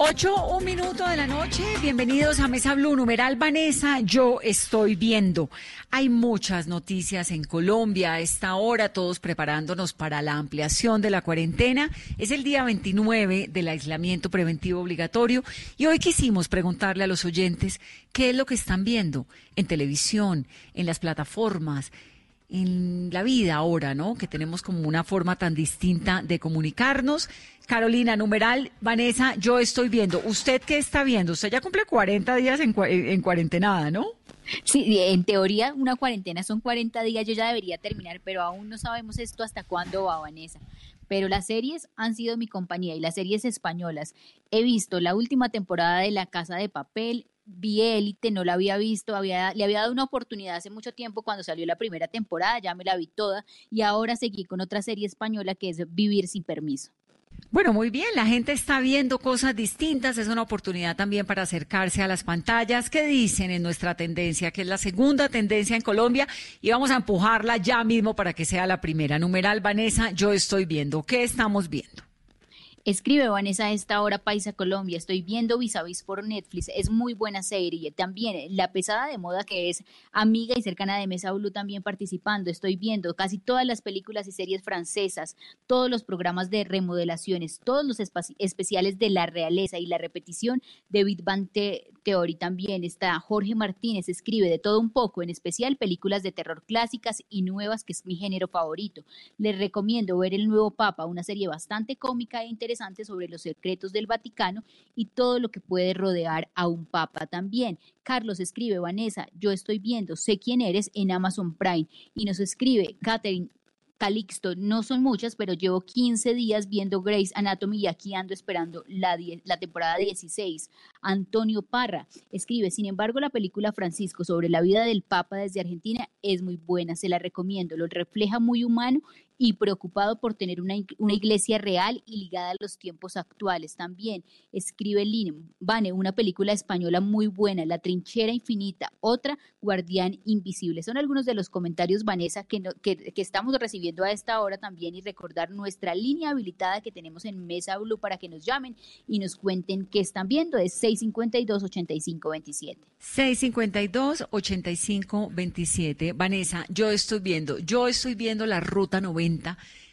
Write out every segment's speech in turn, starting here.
8, un minuto de la noche. Bienvenidos a Mesa Blue, numeral Vanessa. Yo estoy viendo. Hay muchas noticias en Colombia a esta hora, todos preparándonos para la ampliación de la cuarentena. Es el día 29 del aislamiento preventivo obligatorio y hoy quisimos preguntarle a los oyentes qué es lo que están viendo en televisión, en las plataformas en la vida ahora, ¿no? Que tenemos como una forma tan distinta de comunicarnos. Carolina, numeral, Vanessa, yo estoy viendo. ¿Usted qué está viendo? Usted ya cumple 40 días en, en cuarentenada, ¿no? Sí, en teoría una cuarentena son 40 días, yo ya debería terminar, pero aún no sabemos esto hasta cuándo va, Vanessa. Pero las series han sido mi compañía y las series españolas. He visto la última temporada de La Casa de Papel, vi Élite, no la había visto, había, le había dado una oportunidad hace mucho tiempo cuando salió la primera temporada, ya me la vi toda y ahora seguí con otra serie española que es Vivir sin permiso. Bueno, muy bien, la gente está viendo cosas distintas, es una oportunidad también para acercarse a las pantallas. ¿Qué dicen en nuestra tendencia, que es la segunda tendencia en Colombia? Y vamos a empujarla ya mismo para que sea la primera. Numeral, Vanessa, yo estoy viendo. ¿Qué estamos viendo? Escribe Vanessa a esta hora Paisa Colombia. Estoy viendo Vis a Vis por Netflix. Es muy buena serie. También La Pesada de Moda, que es amiga y cercana de Mesa Blue, también participando. Estoy viendo casi todas las películas y series francesas, todos los programas de remodelaciones, todos los especiales de la realeza y la repetición de Big Bang Theory también. Está Jorge Martínez, escribe de todo un poco, en especial películas de terror clásicas y nuevas, que es mi género favorito. Les recomiendo ver El Nuevo Papa, una serie bastante cómica e interesante sobre los secretos del Vaticano y todo lo que puede rodear a un papa también. Carlos escribe, Vanessa, yo estoy viendo, sé quién eres en Amazon Prime y nos escribe Catherine Calixto, no son muchas, pero llevo 15 días viendo Grace Anatomy y aquí ando esperando la, la temporada 16. Antonio Parra escribe, sin embargo, la película Francisco sobre la vida del Papa desde Argentina es muy buena, se la recomiendo, lo refleja muy humano y preocupado por tener una, una, iglesia real y ligada a los tiempos actuales. También escribe Lin, Vane, una película española muy buena, La trinchera infinita, otra, Guardián invisible. Son algunos de los comentarios, Vanessa, que, que, estamos recibiendo a esta hora también y recordar nuestra línea habilitada que tenemos en Mesa Blue para que nos llamen y nos cuenten qué están viendo. Es 652-8527. 652-8527. Vanessa, yo estoy viendo, yo estoy viendo la ruta 90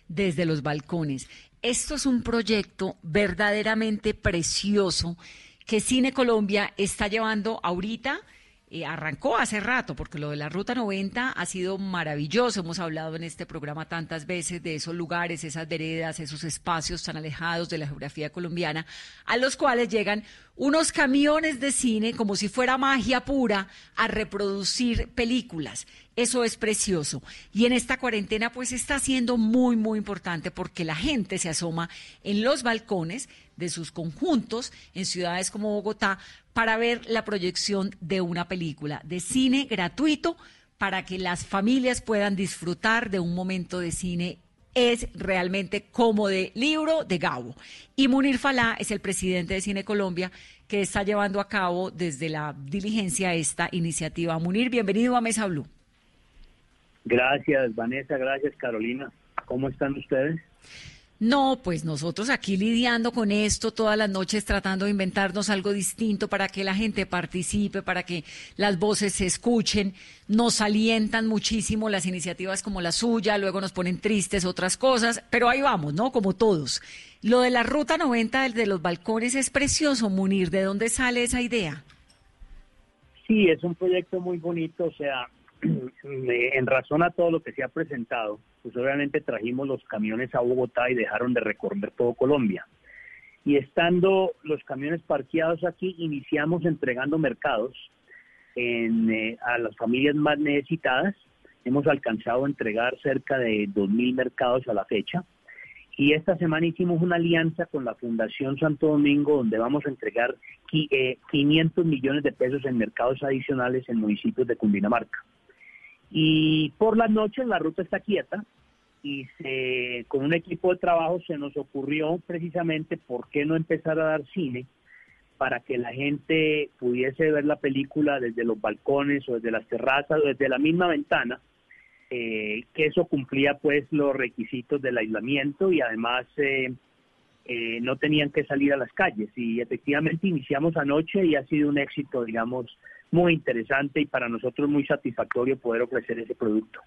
desde los balcones. Esto es un proyecto verdaderamente precioso que Cine Colombia está llevando ahorita. Eh, arrancó hace rato, porque lo de la Ruta 90 ha sido maravilloso. Hemos hablado en este programa tantas veces de esos lugares, esas veredas, esos espacios tan alejados de la geografía colombiana, a los cuales llegan unos camiones de cine como si fuera magia pura a reproducir películas. Eso es precioso. Y en esta cuarentena pues está siendo muy, muy importante porque la gente se asoma en los balcones de sus conjuntos en ciudades como Bogotá para ver la proyección de una película de cine gratuito para que las familias puedan disfrutar de un momento de cine es realmente como de libro de Gabo. Y Munir Falá es el presidente de Cine Colombia que está llevando a cabo desde la diligencia esta iniciativa. Munir, bienvenido a Mesa Blue. Gracias, Vanessa, gracias, Carolina. ¿Cómo están ustedes? No, pues nosotros aquí lidiando con esto todas las noches tratando de inventarnos algo distinto para que la gente participe, para que las voces se escuchen. Nos alientan muchísimo las iniciativas como la suya, luego nos ponen tristes otras cosas, pero ahí vamos, ¿no? Como todos. Lo de la Ruta 90 de los balcones es precioso, Munir. ¿De dónde sale esa idea? Sí, es un proyecto muy bonito, o sea, en razón a todo lo que se ha presentado, pues obviamente trajimos los camiones a Bogotá y dejaron de recorrer todo Colombia. Y estando los camiones parqueados aquí, iniciamos entregando mercados eh, a las familias más necesitadas. Hemos alcanzado a entregar cerca de 2.000 mercados a la fecha. Y esta semana hicimos una alianza con la Fundación Santo Domingo, donde vamos a entregar 500 millones de pesos en mercados adicionales en municipios de Cundinamarca. Y por las noches la ruta está quieta y se, con un equipo de trabajo se nos ocurrió precisamente por qué no empezar a dar cine para que la gente pudiese ver la película desde los balcones o desde las terrazas o desde la misma ventana, eh, que eso cumplía pues los requisitos del aislamiento y además eh, eh, no tenían que salir a las calles. Y efectivamente iniciamos anoche y ha sido un éxito, digamos, muy interesante y para nosotros muy satisfactorio poder ofrecer ese producto.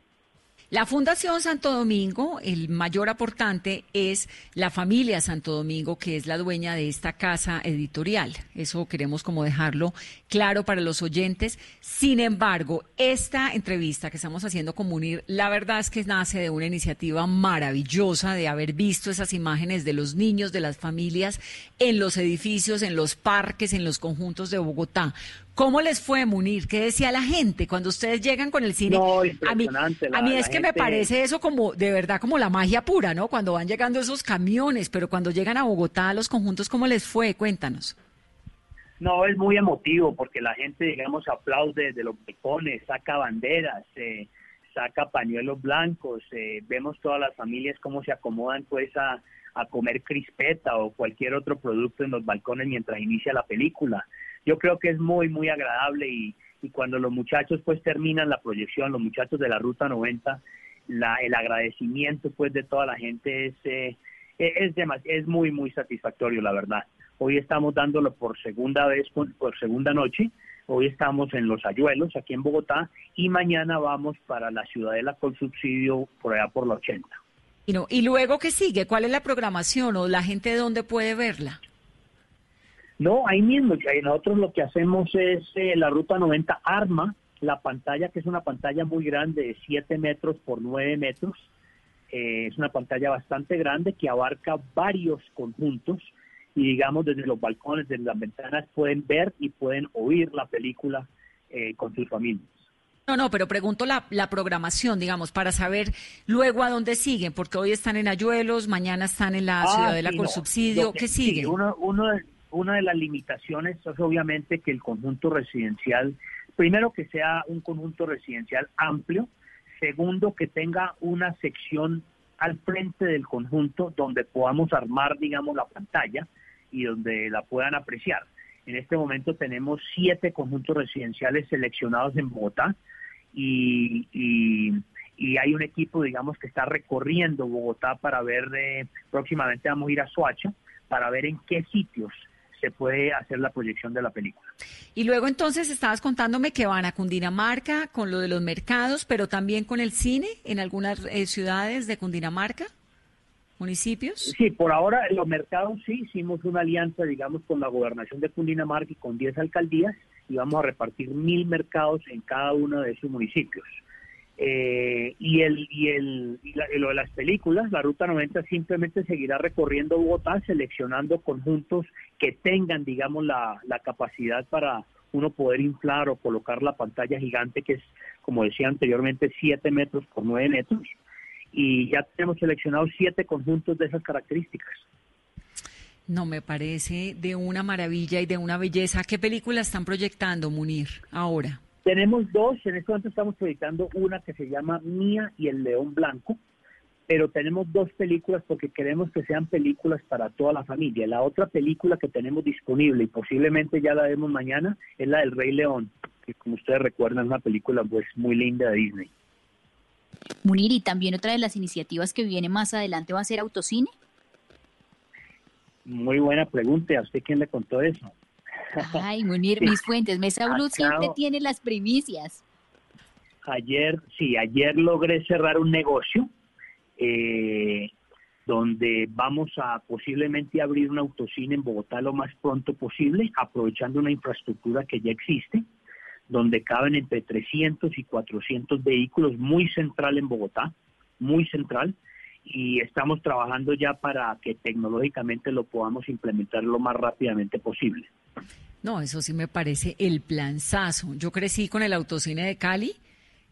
La Fundación Santo Domingo, el mayor aportante es la familia Santo Domingo, que es la dueña de esta casa editorial. Eso queremos como dejarlo claro para los oyentes. Sin embargo, esta entrevista que estamos haciendo con Munir, la verdad es que nace de una iniciativa maravillosa de haber visto esas imágenes de los niños, de las familias en los edificios, en los parques, en los conjuntos de Bogotá. ¿Cómo les fue, Munir? ¿Qué decía la gente cuando ustedes llegan con el cine? a mí, a mí es que me parece eso como, de verdad, como la magia pura, ¿no? Cuando van llegando esos camiones, pero cuando llegan a Bogotá, a los conjuntos, ¿cómo les fue? Cuéntanos. No, es muy emotivo porque la gente, digamos, aplaude de los balcones, saca banderas, eh, saca pañuelos blancos, eh, vemos todas las familias cómo se acomodan pues a, a comer crispeta o cualquier otro producto en los balcones mientras inicia la película yo creo que es muy, muy agradable y, cuando los muchachos pues terminan la proyección, los muchachos de la Ruta 90, la, el agradecimiento pues de toda la gente es, eh, es, es muy, muy satisfactorio, la verdad. Hoy estamos dándolo por segunda vez, por segunda noche. Hoy estamos en Los Ayuelos, aquí en Bogotá, y mañana vamos para la Ciudadela con subsidio por allá por la 80. Y, y luego, ¿qué sigue? ¿Cuál es la programación o la gente de dónde puede verla? No, ahí mismo, nosotros lo que hacemos es eh, la ruta 90 arma la pantalla, que es una pantalla muy grande de 7 metros por 9 metros. Eh, es una pantalla bastante grande que abarca varios conjuntos y digamos desde los balcones, desde las ventanas pueden ver y pueden oír la película eh, con sus familias. No, no, pero pregunto la, la, programación, digamos, para saber luego a dónde siguen, porque hoy están en Ayuelos, mañana están en la ciudad de la con subsidio, ¿qué sigue? uno, uno, una de las limitaciones es obviamente que el conjunto residencial, primero que sea un conjunto residencial amplio, segundo que tenga una sección al frente del conjunto donde podamos armar, digamos, la pantalla y donde la puedan apreciar. En este momento tenemos siete conjuntos residenciales seleccionados en Bogotá y, hay un equipo, digamos, que está recorriendo Bogotá para ver, eh, próximamente vamos a ir a Soacha para ver en qué sitios se puede hacer la proyección de la película. Y luego entonces estabas contándome que van a Cundinamarca con lo de los mercados, pero también con el cine en algunas eh, ciudades de Cundinamarca, municipios. Sí, por ahora en los mercados sí hicimos una alianza, digamos, con la gobernación de Cundinamarca y con 10 alcaldías y vamos a repartir mil mercados en cada uno de esos municipios. Eh, y el y el lo de las películas, la Ruta 90 simplemente seguirá recorriendo Bogotá, seleccionando conjuntos que tengan, digamos, la, la capacidad para uno poder inflar o colocar la pantalla gigante, que es, como decía anteriormente, 7 metros por 9 metros. Y ya tenemos seleccionado siete conjuntos de esas características. No, me parece de una maravilla y de una belleza. ¿Qué película están proyectando, Munir, ahora? Tenemos dos, en este momento estamos proyectando una que se llama Mía y el León Blanco, pero tenemos dos películas porque queremos que sean películas para toda la familia. La otra película que tenemos disponible y posiblemente ya la vemos mañana es la del Rey León, que como ustedes recuerdan es una película pues muy linda de Disney. Munir, y también otra de las iniciativas que viene más adelante va a ser autocine. Muy buena pregunta. ¿A usted quién le contó eso? Ay, Munir, mis fuentes, Mesa Blue siempre tiene las primicias. Ayer, sí, ayer logré cerrar un negocio eh, donde vamos a posiblemente abrir un autocine en Bogotá lo más pronto posible, aprovechando una infraestructura que ya existe, donde caben entre 300 y 400 vehículos, muy central en Bogotá, muy central, y estamos trabajando ya para que tecnológicamente lo podamos implementar lo más rápidamente posible. No, eso sí me parece el planzazo. Yo crecí con el autocine de Cali,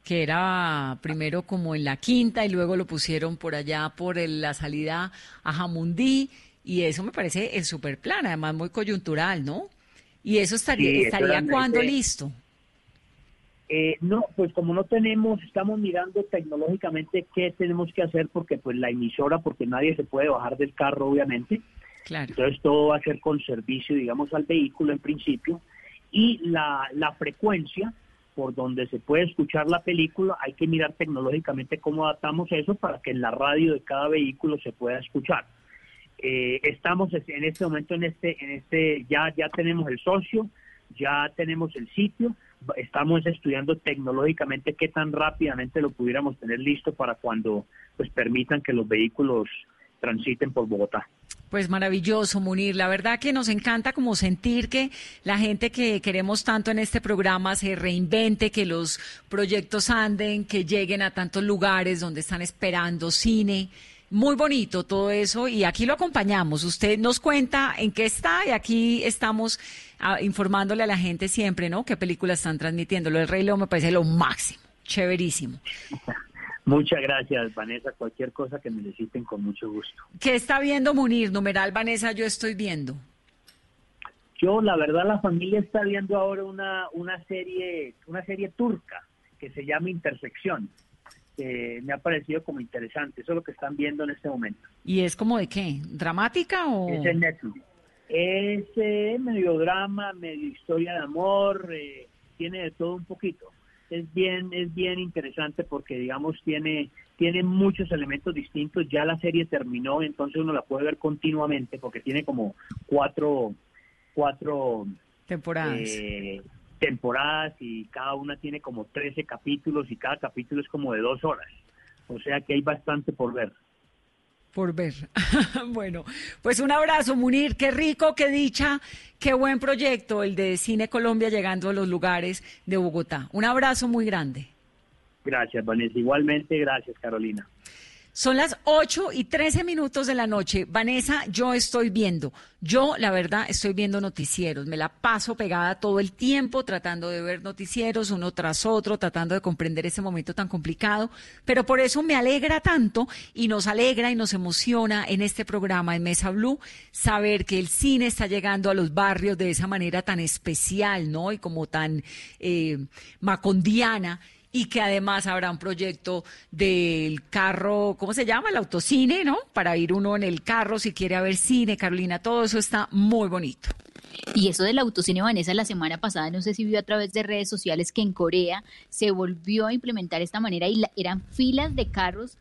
que era primero como en la quinta y luego lo pusieron por allá por la salida a Jamundí y eso me parece el super plan, además muy coyuntural, ¿no? Y eso estaría, estaría cuando listo. Eh, no, pues como no tenemos, estamos mirando tecnológicamente qué tenemos que hacer porque pues la emisora, porque nadie se puede bajar del carro obviamente. Claro. Entonces todo va a ser con servicio, digamos, al vehículo en principio. Y la, la frecuencia por donde se puede escuchar la película, hay que mirar tecnológicamente cómo adaptamos eso para que en la radio de cada vehículo se pueda escuchar. Eh, estamos en este momento en este, en este, ya, ya tenemos el socio, ya tenemos el sitio, estamos estudiando tecnológicamente qué tan rápidamente lo pudiéramos tener listo para cuando pues permitan que los vehículos transiten por Bogotá. Pues maravilloso, Munir. La verdad que nos encanta como sentir que la gente que queremos tanto en este programa se reinvente, que los proyectos anden, que lleguen a tantos lugares donde están esperando cine. Muy bonito todo eso y aquí lo acompañamos. Usted nos cuenta en qué está y aquí estamos ah, informándole a la gente siempre, ¿no? Qué películas están transmitiendo. Lo del Rey León me parece lo máximo, chéverísimo. Muchas gracias, Vanessa. Cualquier cosa que necesiten, con mucho gusto. ¿Qué está viendo Munir? Numeral, Vanessa, yo estoy viendo. Yo, la verdad, la familia está viendo ahora una, una serie, una serie turca que se llama Intersección me ha parecido como interesante. Eso es lo que están viendo en este momento. ¿Y es como de qué? ¿Dramática o...? Es en Netflix. Es eh, medio drama, medio historia de amor, eh, tiene de todo un poquito. Es bien, es bien interesante porque, digamos, tiene, tiene muchos elementos distintos. Ya la serie terminó, entonces uno la puede ver continuamente porque tiene como cuatro, cuatro temporadas. Eh, temporadas y cada una tiene como 13 capítulos y cada capítulo es como de dos horas. O sea que hay bastante por ver. Por ver. bueno, pues un abrazo, Munir. Qué rico, qué dicha, qué buen proyecto el de Cine Colombia llegando a los lugares de Bogotá. Un abrazo muy grande. Gracias, Vanessa. Igualmente, gracias, Carolina. Son las 8 y 13 minutos de la noche. Vanessa, yo estoy viendo. Yo, la verdad, estoy viendo noticieros. Me la paso pegada todo el tiempo tratando de ver noticieros uno tras otro, tratando de comprender ese momento tan complicado. Pero por eso me alegra tanto y nos alegra y nos emociona en este programa en Mesa Blue saber que el cine está llegando a los barrios de esa manera tan especial, ¿no? Y como tan eh, macondiana y que además habrá un proyecto del carro, ¿cómo se llama? El autocine, ¿no? Para ir uno en el carro si quiere ver cine, Carolina, todo eso está muy bonito. Y eso del autocine, Vanessa, la semana pasada, no sé si vio a través de redes sociales que en Corea se volvió a implementar esta manera y eran filas de carros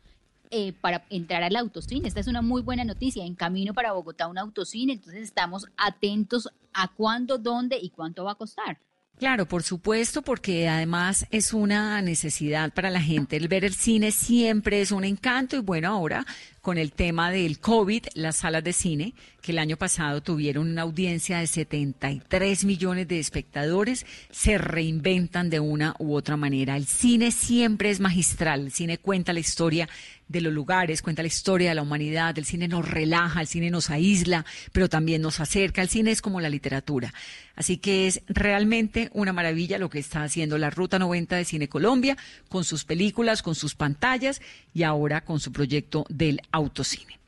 eh, para entrar al autocine. Esta es una muy buena noticia. En camino para Bogotá un autocine, entonces estamos atentos a cuándo, dónde y cuánto va a costar. Claro, por supuesto, porque además es una necesidad para la gente. El ver el cine siempre es un encanto y bueno, ahora con el tema del COVID, las salas de cine, que el año pasado tuvieron una audiencia de 73 millones de espectadores, se reinventan de una u otra manera. El cine siempre es magistral, el cine cuenta la historia de los lugares, cuenta la historia de la humanidad, el cine nos relaja, el cine nos aísla, pero también nos acerca, el cine es como la literatura. Así que es realmente una maravilla lo que está haciendo la Ruta 90 de Cine Colombia, con sus películas, con sus pantallas y ahora con su proyecto del autocine.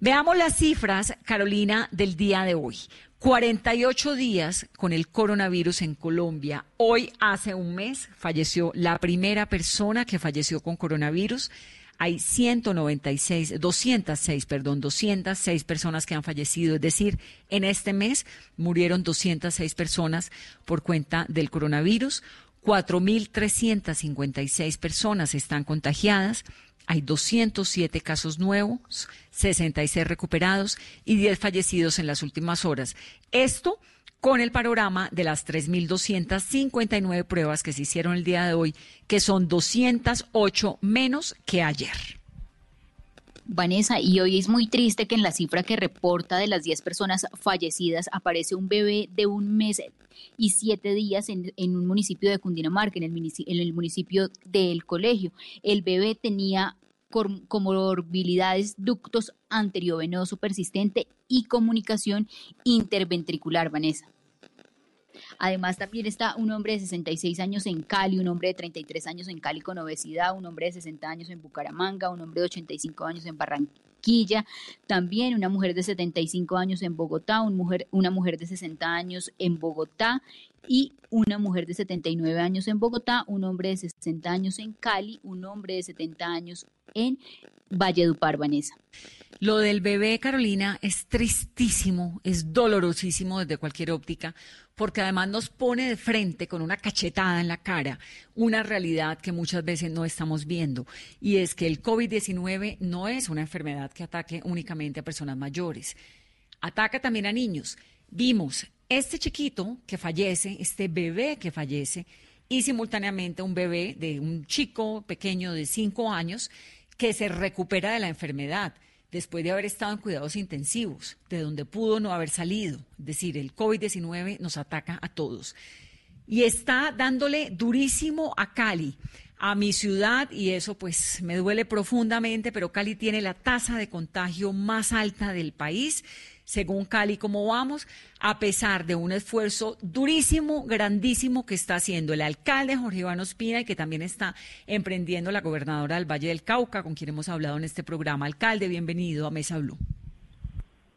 Veamos las cifras, Carolina, del día de hoy. 48 días con el coronavirus en Colombia. Hoy, hace un mes, falleció la primera persona que falleció con coronavirus. Hay 196, 206, perdón, 206 personas que han fallecido. Es decir, en este mes murieron 206 personas por cuenta del coronavirus. 4.356 personas están contagiadas. Hay 207 casos nuevos, 66 recuperados y 10 fallecidos en las últimas horas. Esto con el panorama de las 3.259 pruebas que se hicieron el día de hoy, que son 208 menos que ayer. Vanessa, y hoy es muy triste que en la cifra que reporta de las 10 personas fallecidas aparece un bebé de un mes y siete días en, un municipio de Cundinamarca, en el, en el municipio del colegio. El bebé tenía comorbilidades ductos anteriovenoso persistente y comunicación interventricular, Vanessa. Además, también está un hombre de 66 años en Cali, un hombre de 33 años en Cali con obesidad, un hombre de 60 años en Bucaramanga, un hombre de 85 años en Barranquilla, también una mujer de 75 años en Bogotá, mujer, una mujer de 60 años en Bogotá y una mujer de 79 años en Bogotá, un hombre de 60 años en Cali, un hombre de 70 años en Valledupar, Vanessa. Lo del bebé, Carolina, es tristísimo, es dolorosísimo desde cualquier óptica, porque además nos pone de frente con una cachetada en la cara una realidad que muchas veces no estamos viendo, y es que el COVID-19 no es una enfermedad que ataque únicamente a personas mayores, ataca también a niños. Vimos este chiquito que fallece, este bebé que fallece, y simultáneamente un bebé de un chico pequeño de cinco años que se recupera de la enfermedad después de haber estado en cuidados intensivos, de donde pudo no haber salido. Es decir, el COVID-19 nos ataca a todos. Y está dándole durísimo a Cali, a mi ciudad, y eso pues me duele profundamente, pero Cali tiene la tasa de contagio más alta del país según Cali, cómo vamos, a pesar de un esfuerzo durísimo, grandísimo que está haciendo el alcalde Jorge Iván Ospina y que también está emprendiendo la gobernadora del Valle del Cauca, con quien hemos hablado en este programa. Alcalde, bienvenido a Mesa Blue.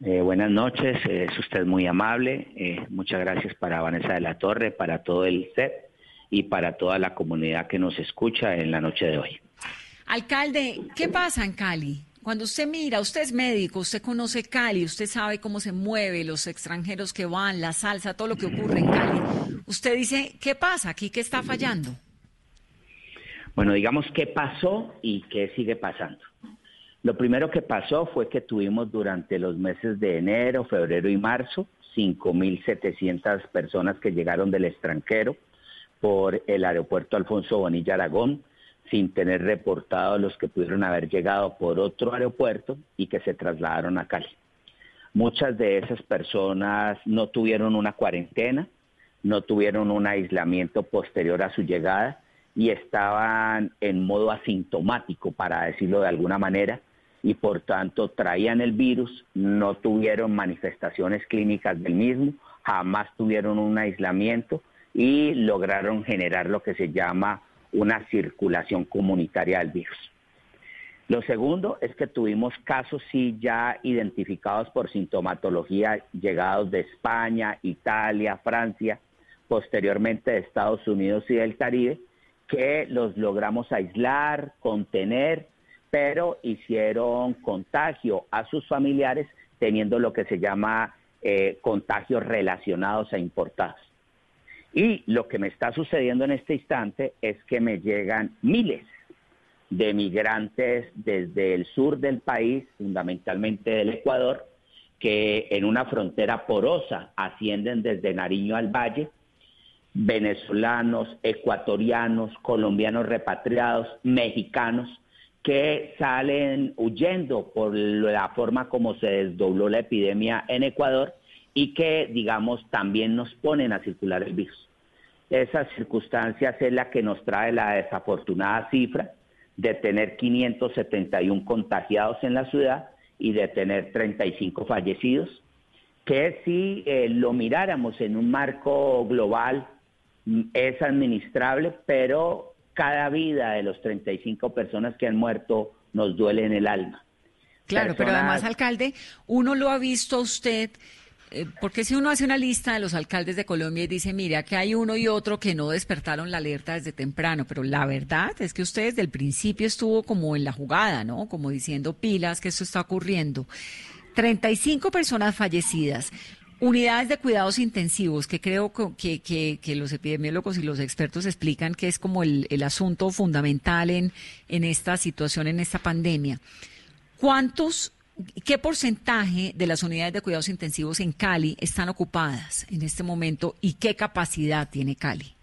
Eh, buenas noches, es usted muy amable. Eh, muchas gracias para Vanessa de la Torre, para todo el set y para toda la comunidad que nos escucha en la noche de hoy. Alcalde, ¿qué pasa en Cali? Cuando usted mira, usted es médico, usted conoce Cali, usted sabe cómo se mueve, los extranjeros que van, la salsa, todo lo que ocurre en Cali. Usted dice, ¿qué pasa aquí? ¿Qué está fallando? Bueno, digamos qué pasó y qué sigue pasando. Lo primero que pasó fue que tuvimos durante los meses de enero, febrero y marzo 5.700 personas que llegaron del extranjero por el aeropuerto Alfonso Bonilla Aragón sin tener reportados los que pudieron haber llegado por otro aeropuerto y que se trasladaron a Cali. Muchas de esas personas no tuvieron una cuarentena, no tuvieron un aislamiento posterior a su llegada y estaban en modo asintomático, para decirlo de alguna manera, y por tanto traían el virus, no tuvieron manifestaciones clínicas del mismo, jamás tuvieron un aislamiento y lograron generar lo que se llama una circulación comunitaria del virus. Lo segundo es que tuvimos casos sí ya identificados por sintomatología llegados de España, Italia, Francia, posteriormente de Estados Unidos y del Caribe, que los logramos aislar, contener, pero hicieron contagio a sus familiares teniendo lo que se llama eh, contagios relacionados a importados. Y lo que me está sucediendo en este instante es que me llegan miles de migrantes desde el sur del país, fundamentalmente del Ecuador, que en una frontera porosa ascienden desde Nariño al Valle, venezolanos, ecuatorianos, colombianos repatriados, mexicanos, que salen huyendo por la forma como se desdobló la epidemia en Ecuador y que, digamos, también nos ponen a circular el virus. Esas circunstancias es la que nos trae la desafortunada cifra de tener 571 contagiados en la ciudad y de tener 35 fallecidos, que si eh, lo miráramos en un marco global mm, es administrable, pero cada vida de los 35 personas que han muerto nos duele en el alma. Claro, pero además, alcalde, uno lo ha visto usted eh, porque si uno hace una lista de los alcaldes de Colombia y dice, mira, que hay uno y otro que no despertaron la alerta desde temprano, pero la verdad es que usted desde el principio estuvo como en la jugada, ¿no? Como diciendo pilas que esto está ocurriendo. 35 personas fallecidas. Unidades de cuidados intensivos, que creo que, los epidemiólogos y los expertos explican que es como el, asunto fundamental en, en esta situación, en esta pandemia. ¿Cuántos ¿Qué porcentaje de las unidades de cuidados intensivos en Cali están ocupadas en este momento y qué capacidad tiene Cali?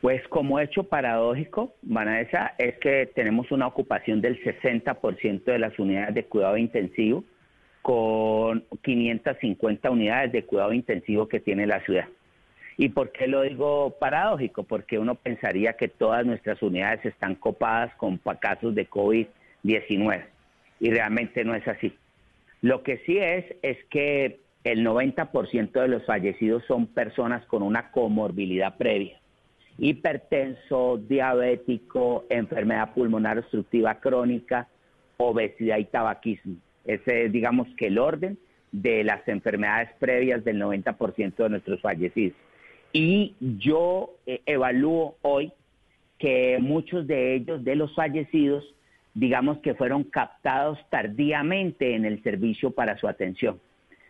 Pues como hecho paradójico, Vanessa, es que tenemos una ocupación del 60% de las unidades de cuidado intensivo con 550 unidades de cuidado intensivo que tiene la ciudad. ¿Y por qué lo digo paradójico? Porque uno pensaría que todas nuestras unidades están copadas con casos de COVID-19 y realmente no es así. Lo que sí es es que el 90% de los fallecidos son personas con una comorbilidad previa. Hipertenso, diabético, enfermedad pulmonar obstructiva crónica, obesidad y tabaquismo. Ese es, digamos, que el orden de las enfermedades previas del 90% de nuestros fallecidos. Y yo eh, evalúo hoy que muchos de ellos, de los fallecidos, digamos que fueron captados tardíamente en el servicio para su atención.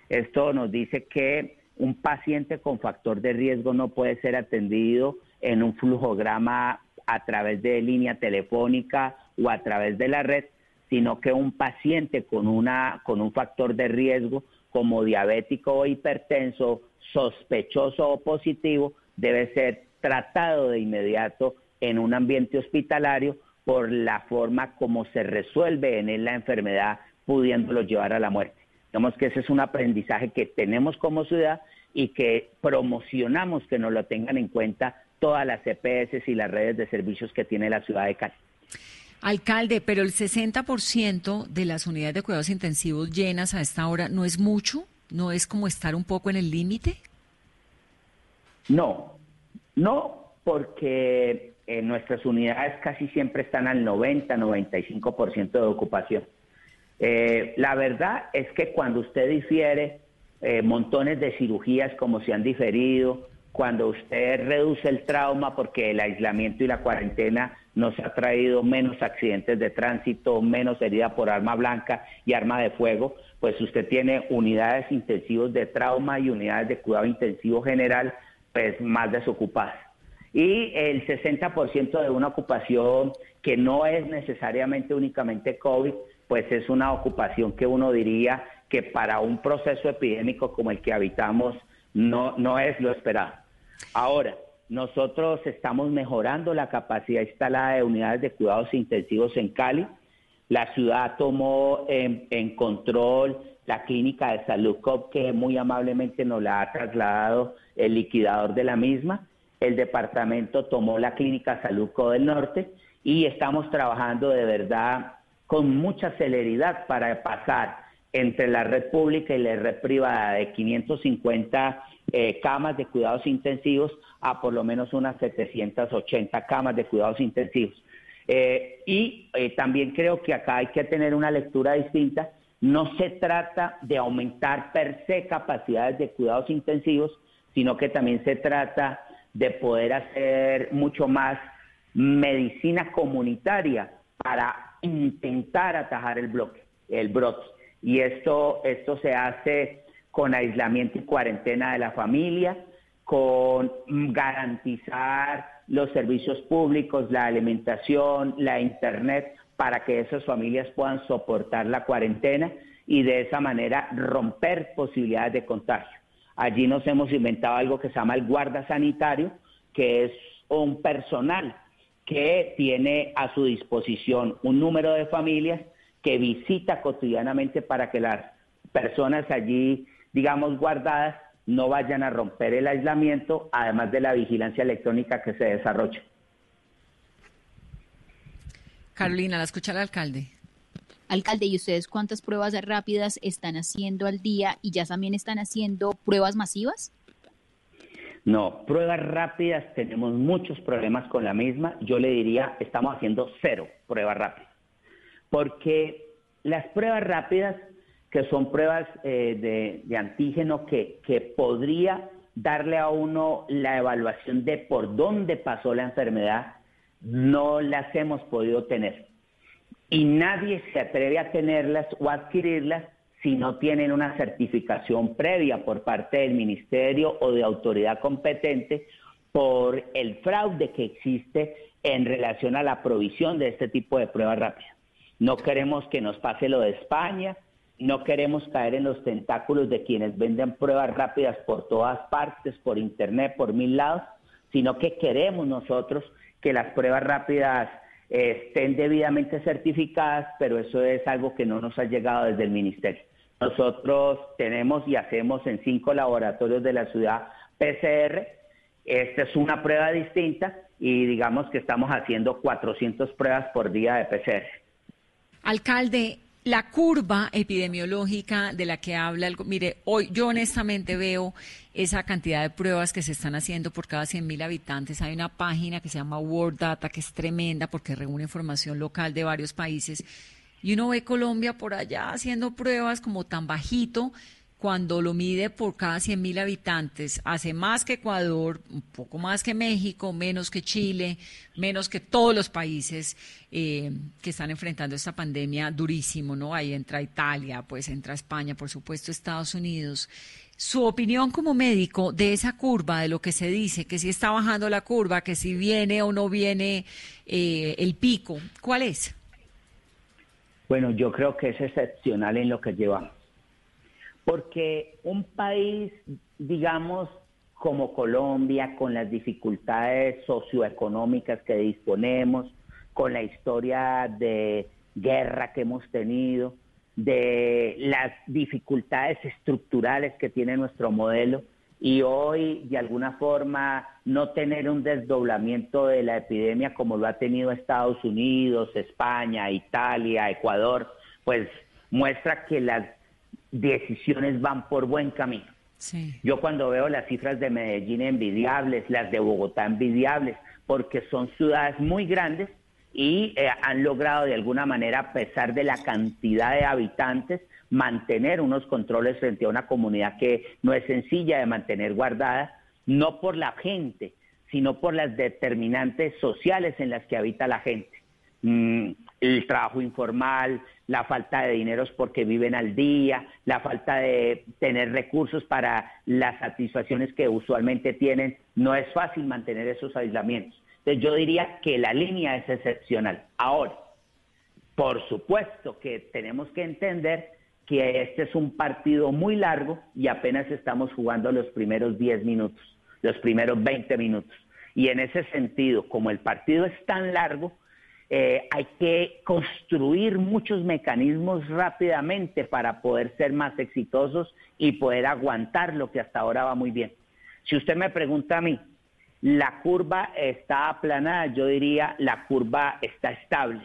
Esto nos dice que un paciente con factor de riesgo no puede ser atendido en un flujograma a través de línea telefónica o a través de la red, sino que un paciente con, una, con un factor de riesgo como diabético o hipertenso, sospechoso o positivo, debe ser tratado de inmediato en un ambiente hospitalario por la forma como se resuelve en él la enfermedad, pudiéndolo llevar a la muerte. Digamos que ese es un aprendizaje que tenemos como ciudad y que promocionamos que nos lo tengan en cuenta todas las EPS y las redes de servicios que tiene la ciudad de Cali. Alcalde, pero el 60% de las unidades de cuidados intensivos llenas a esta hora no es mucho, no es como estar un poco en el límite. No, no, porque en nuestras unidades casi siempre están al 90, 95% de ocupación. Eh, la verdad es que cuando usted difiere eh, montones de cirugías como se han diferido, cuando usted reduce el trauma porque el aislamiento y la cuarentena nos ha traído menos accidentes de tránsito, menos heridas por arma blanca y arma de fuego, pues usted tiene unidades intensivos de trauma y unidades de cuidado intensivo general pues más desocupadas. Y el 60% de una ocupación que no es necesariamente únicamente COVID, pues es una ocupación que uno diría que para un proceso epidémico como el que habitamos no, no es lo esperado. Ahora, nosotros estamos mejorando la capacidad instalada de unidades de cuidados intensivos en Cali. La ciudad tomó en, en control la clínica de salud COP, que muy amablemente nos la ha trasladado el liquidador de la misma. El departamento tomó la clínica Salud Co del Norte y estamos trabajando de verdad con mucha celeridad para pasar entre la red pública y la red privada de 550 eh, camas de cuidados intensivos a por lo menos unas 780 camas de cuidados intensivos. Eh, y eh, también creo que acá hay que tener una lectura distinta. No se trata de aumentar per se capacidades de cuidados intensivos, sino que también se trata de poder hacer mucho más medicina comunitaria para intentar atajar el bloque, el brote. Y esto, esto se hace con aislamiento y cuarentena de la familia, con garantizar los servicios públicos, la alimentación, la internet, para que esas familias puedan soportar la cuarentena y de esa manera romper posibilidades de contagio. Allí nos hemos inventado algo que se llama el guarda sanitario, que es un personal que tiene a su disposición un número de familias que visita cotidianamente para que las personas allí, digamos, guardadas, no vayan a romper el aislamiento, además de la vigilancia electrónica que se desarrolla. Carolina, la escucha el alcalde. Alcalde, ¿y ustedes cuántas pruebas rápidas están haciendo al día y ya también están haciendo pruebas masivas? No, pruebas rápidas tenemos muchos problemas con la misma. Yo le diría, estamos haciendo cero pruebas rápidas. Porque las pruebas rápidas, que son pruebas eh, de, antígeno que, que podría darle a uno la evaluación de por dónde pasó la enfermedad, no las hemos podido tener y nadie se atreve a tenerlas o adquirirlas si no tienen una certificación previa por parte del ministerio o de autoridad competente por el fraude que existe en relación a la provisión de este tipo de pruebas rápidas. No queremos que nos pase lo de España, no queremos caer en los tentáculos de quienes venden pruebas rápidas por todas partes, por internet, por mil lados, sino que queremos nosotros que las pruebas rápidas estén debidamente certificadas, pero eso es algo que no nos ha llegado desde el ministerio. Nosotros tenemos y hacemos en cinco laboratorios de la ciudad PCR. Esta es una prueba distinta y digamos que estamos haciendo 400 pruebas por día de PCR. Alcalde, La curva epidemiológica de la que habla, el, mire, hoy yo honestamente veo esa cantidad de pruebas que se están haciendo por cada 100.000 habitantes. Hay una página que se llama World Data que es tremenda porque reúne información local de varios países. Y uno ve Colombia por allá haciendo pruebas como tan bajito cuando lo mide por cada 100.000 habitantes, hace más que Ecuador, un poco más que México, menos que Chile, menos que todos los países eh, que están enfrentando esta pandemia durísimo, ¿no? Ahí entra Italia, pues entra España, por supuesto Estados Unidos. Su opinión como médico de esa curva, de lo que se dice, que si está bajando la curva, que si viene o no viene eh, el pico, ¿cuál es? Bueno, yo creo que es excepcional en lo que llevamos porque un país, digamos, como Colombia, con las dificultades socioeconómicas que disponemos, con la historia de guerra que hemos tenido, de las dificultades estructurales que tiene nuestro modelo y hoy de alguna forma no tener un desdoblamiento de la epidemia como lo ha tenido Estados Unidos, España, Italia, Ecuador, pues muestra que las decisiones van por buen camino. Yo cuando veo las cifras de Medellín envidiables, las de Bogotá envidiables, porque son ciudades muy grandes y eh, han logrado de alguna manera, a pesar de la cantidad de habitantes, mantener unos controles frente a una comunidad que no es sencilla de mantener guardada, no por la gente, sino por las determinantes sociales en las que habita la gente. Mm, el trabajo informal, la falta de dineros porque viven al día, la falta de tener recursos para las satisfacciones que usualmente tienen. No es fácil mantener esos aislamientos. Entonces yo diría que la línea es excepcional. Ahora, por supuesto que tenemos que entender que este es un partido muy largo y apenas estamos jugando los primeros 10 minutos, los primeros 20 minutos. Y en ese sentido, como el partido es tan largo, eh, hay que construir muchos mecanismos rápidamente para poder ser más exitosos y poder aguantar lo que hasta ahora va muy bien. Si usted me pregunta a mí, ¿la curva está aplanada? Yo diría, la curva está estable.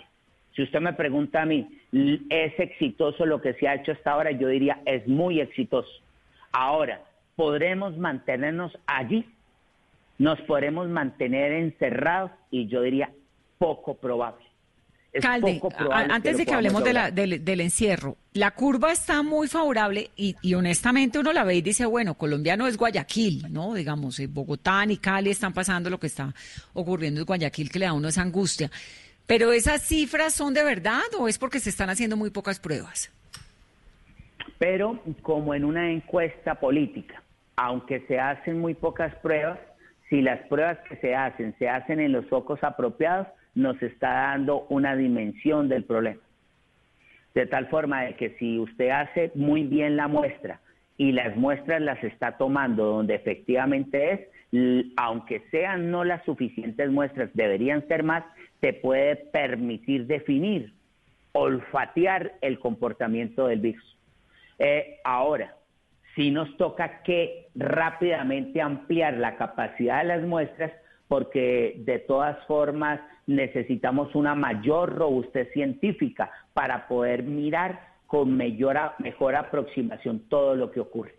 Si usted me pregunta a mí, ¿es exitoso lo que se ha hecho hasta ahora? Yo diría, es muy exitoso. Ahora, ¿podremos mantenernos allí? ¿Nos podremos mantener encerrados? Y yo diría, poco probable. Calde, antes de que hablemos del, encierro, la curva está muy favorable y, honestamente uno la ve y dice, bueno, Colombia no es Guayaquil, ¿no? Digamos, eh, Bogotá ni Cali están pasando lo que está ocurriendo en Guayaquil, que le da a uno esa angustia. Pero esas cifras son de verdad o es porque se están haciendo muy pocas pruebas? Pero como en una encuesta política, aunque se hacen muy pocas pruebas, si las pruebas que se hacen se hacen en los focos apropiados, nos está dando una dimensión del problema. De tal forma de que si usted hace muy bien la muestra y las muestras las está tomando donde efectivamente es, aunque sean no las suficientes muestras, deberían ser más, te puede permitir definir, olfatear el comportamiento del virus. Eh, ahora, si nos toca que rápidamente ampliar la capacidad de las muestras, porque de todas formas necesitamos una mayor robustez científica para poder mirar con mayor, mejor aproximación todo lo que ocurre.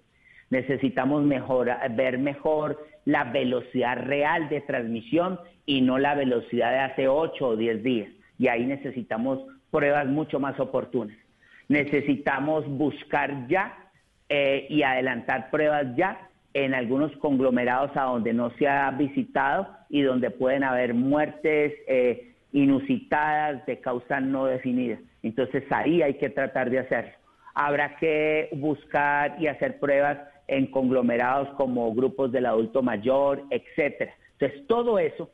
Necesitamos ver mejor la velocidad real de transmisión y no la velocidad de hace 8 o 10 días. Y ahí necesitamos pruebas mucho más oportunas. Necesitamos buscar ya eh, y adelantar pruebas ya en algunos conglomerados a donde no se ha visitado y donde pueden haber muertes eh, inusitadas de causa no definida. Entonces ahí hay que tratar de hacerlo. Habrá que buscar y hacer pruebas en conglomerados como grupos del adulto mayor, etcétera. Entonces todo eso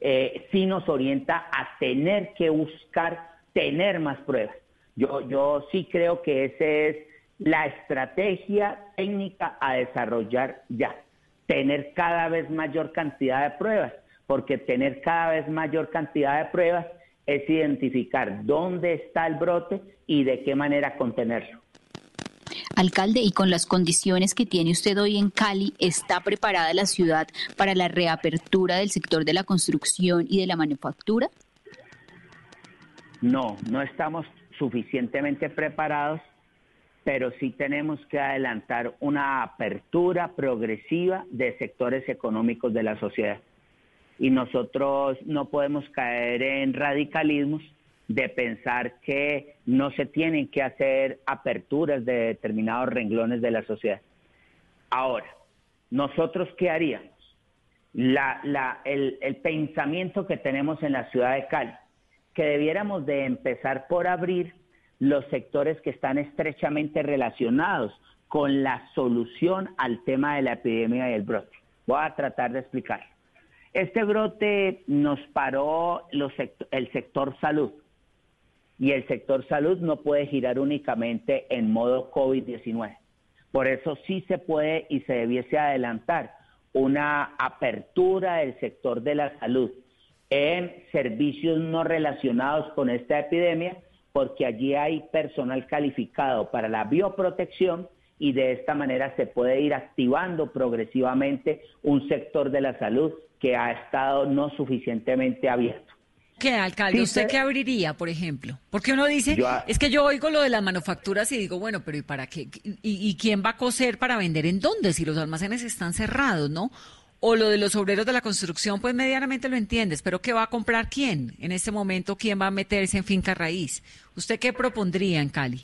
eh, sí nos orienta a tener que buscar tener más pruebas. Yo, yo sí creo que ese es la estrategia técnica a desarrollar ya, tener cada vez mayor cantidad de pruebas, porque tener cada vez mayor cantidad de pruebas es identificar dónde está el brote y de qué manera contenerlo. Alcalde, y con las condiciones que tiene usted hoy en Cali, ¿está preparada la ciudad para la reapertura del sector de la construcción y de la manufactura? No, no estamos suficientemente preparados, pero sí tenemos que adelantar una apertura progresiva de sectores económicos de la sociedad. Y nosotros no podemos caer en radicalismos de pensar que no se tienen que hacer aperturas de determinados renglones de la sociedad. Ahora, ¿nosotros qué haríamos? el, el pensamiento que tenemos en la ciudad de Cali, que debiéramos de empezar por abrir los sectores que están estrechamente relacionados con la solución al tema de la epidemia y el brote. Voy a tratar de explicar. Este brote nos paró el sector salud y el sector salud no puede girar únicamente en modo COVID-19. Por eso sí se puede y se debiese adelantar una apertura del sector de la salud en servicios no relacionados con esta epidemia, porque allí hay personal calificado para la bioprotección y de esta manera se puede ir activando progresivamente un sector de la salud que ha estado no suficientemente abierto. ¿Qué, alcalde? ¿Usted qué abriría, por ejemplo? Porque uno dice, es que yo oigo lo de las manufacturas y digo, bueno, pero ¿y para qué? ¿Y, quién va a coser para vender en dónde? Si los almacenes están cerrados, ¿no? O lo de los obreros de la construcción, pues medianamente lo entiendes, pero ¿qué va a comprar quién? En este momento, ¿quién va a meterse en finca raíz? ¿Usted qué propondría en Cali?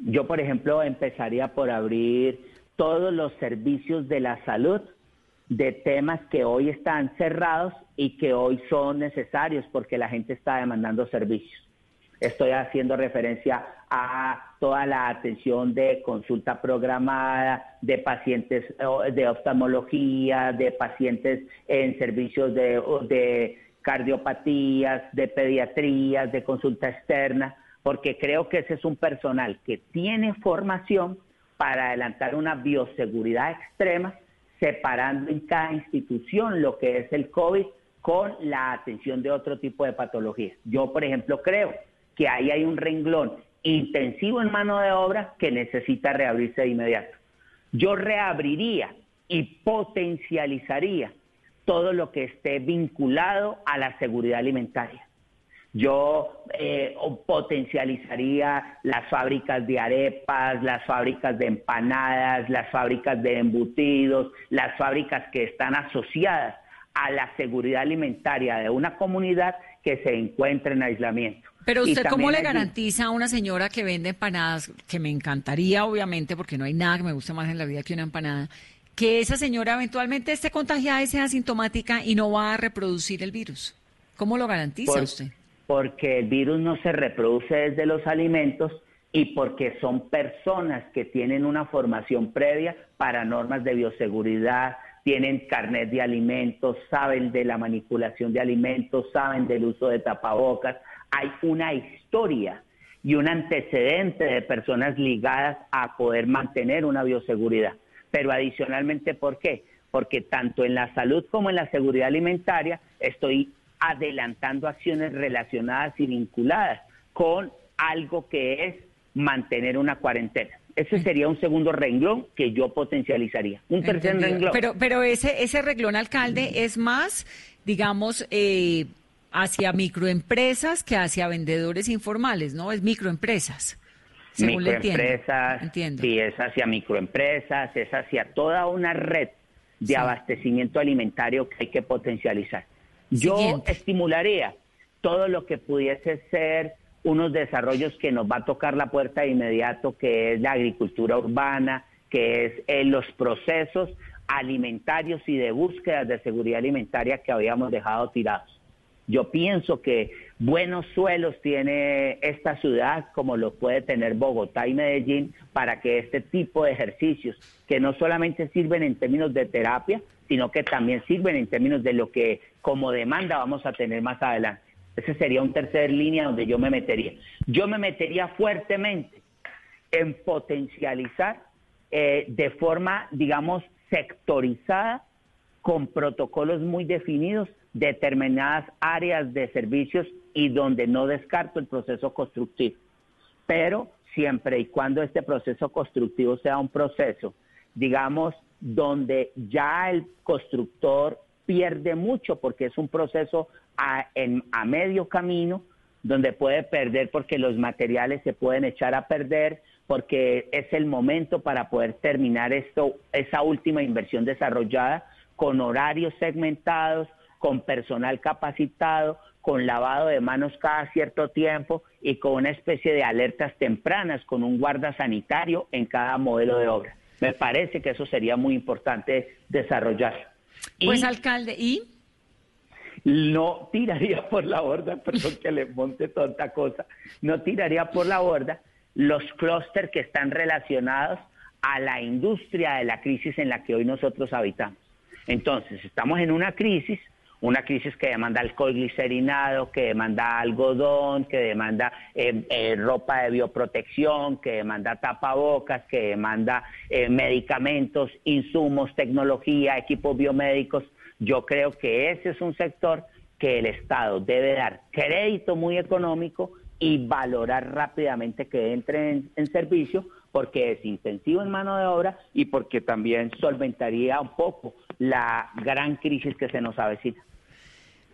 Yo, por ejemplo, empezaría por abrir todos los servicios de la salud de temas que hoy están cerrados y que hoy son necesarios porque la gente está demandando servicios. Estoy haciendo referencia a toda la atención de consulta programada, de pacientes de oftalmología, de pacientes en servicios de, de cardiopatías, de pediatrías, de consulta externa, porque creo que ese es un personal que tiene formación para adelantar una bioseguridad extrema separando en cada institución lo que es el COVID con la atención de otro tipo de patologías. Yo, por ejemplo, creo que ahí hay un renglón intensivo en mano de obra que necesita reabrirse de inmediato. Yo reabriría y potencializaría todo lo que esté vinculado a la seguridad alimentaria. Yo eh, potencializaría las fábricas de arepas, las fábricas de empanadas, las fábricas de embutidos, las fábricas que están asociadas a la seguridad alimentaria de una comunidad que se encuentra en aislamiento. Pero usted cómo le garantiza a una señora que vende empanadas, que me encantaría obviamente, porque no hay nada que me guste más en la vida que una empanada, que esa señora eventualmente esté contagiada y sea asintomática y no va a reproducir el virus? ¿Cómo lo garantiza usted? porque el virus no se reproduce desde los alimentos y porque son personas que tienen una formación previa para normas de bioseguridad, tienen carnet de alimentos, saben de la manipulación de alimentos, saben del uso de tapabocas. Hay una historia y un antecedente de personas ligadas a poder mantener una bioseguridad. Pero adicionalmente, ¿por qué? Porque tanto en la salud como en la seguridad alimentaria estoy adelantando acciones relacionadas y vinculadas con algo que es mantener una cuarentena. Ese sería un segundo renglón que yo potencializaría. Un tercer renglón. Pero, pero ese, ese renglón, alcalde, es más, digamos, eh, hacia microempresas que hacia vendedores informales, ¿no? Es microempresas. microempresas, entiendo. sí, es hacia microempresas, es hacia toda una red de abastecimiento alimentario que hay que potencializar. Yo estimularía todo lo que pudiese ser unos desarrollos que nos va a tocar la puerta de inmediato, que es la agricultura urbana, que es eh, los procesos alimentarios y de búsqueda de seguridad alimentaria que habíamos dejado tirados. Yo pienso que buenos suelos tiene esta ciudad, como lo puede tener Bogotá y Medellín, para que este tipo de ejercicios, que no solamente sirven en términos de terapia, sino que también sirven en términos de lo que como demanda vamos a tener más adelante. Ese sería un tercer línea donde yo me metería. Yo me metería fuertemente en potencializar eh, de forma, digamos, sectorizada, con protocolos muy definidos, determinadas áreas de servicios y donde no descarto el proceso constructivo. Pero siempre y cuando este proceso constructivo sea un proceso, digamos, donde ya el constructor pierde mucho porque es un proceso a, medio camino, donde puede perder porque los materiales se pueden echar a perder, porque es el momento para poder terminar esto, esa última inversión desarrollada con horarios segmentados, con personal capacitado, con lavado de manos cada cierto tiempo y con una especie de alertas tempranas, con un guarda sanitario en cada modelo de obra. Me parece que eso sería muy importante desarrollar. Pues, alcalde, ¿y? No tiraría por la borda, perdón que le monte tanta cosa, no tiraría por la borda los clústeres que están relacionados a la industria de la crisis en la que hoy nosotros habitamos. Entonces, estamos en una crisis, una crisis que demanda alcohol glicerinado, que demanda algodón, que demanda eh, eh, ropa de bioprotección, que demanda tapabocas, que demanda eh, medicamentos, insumos, tecnología, equipos biomédicos. Yo creo que ese es un sector que el Estado debe dar crédito muy económico y valorar rápidamente que entre en, servicio porque es intensivo en mano de obra y porque también solventaría un poco la gran crisis que se nos avecina.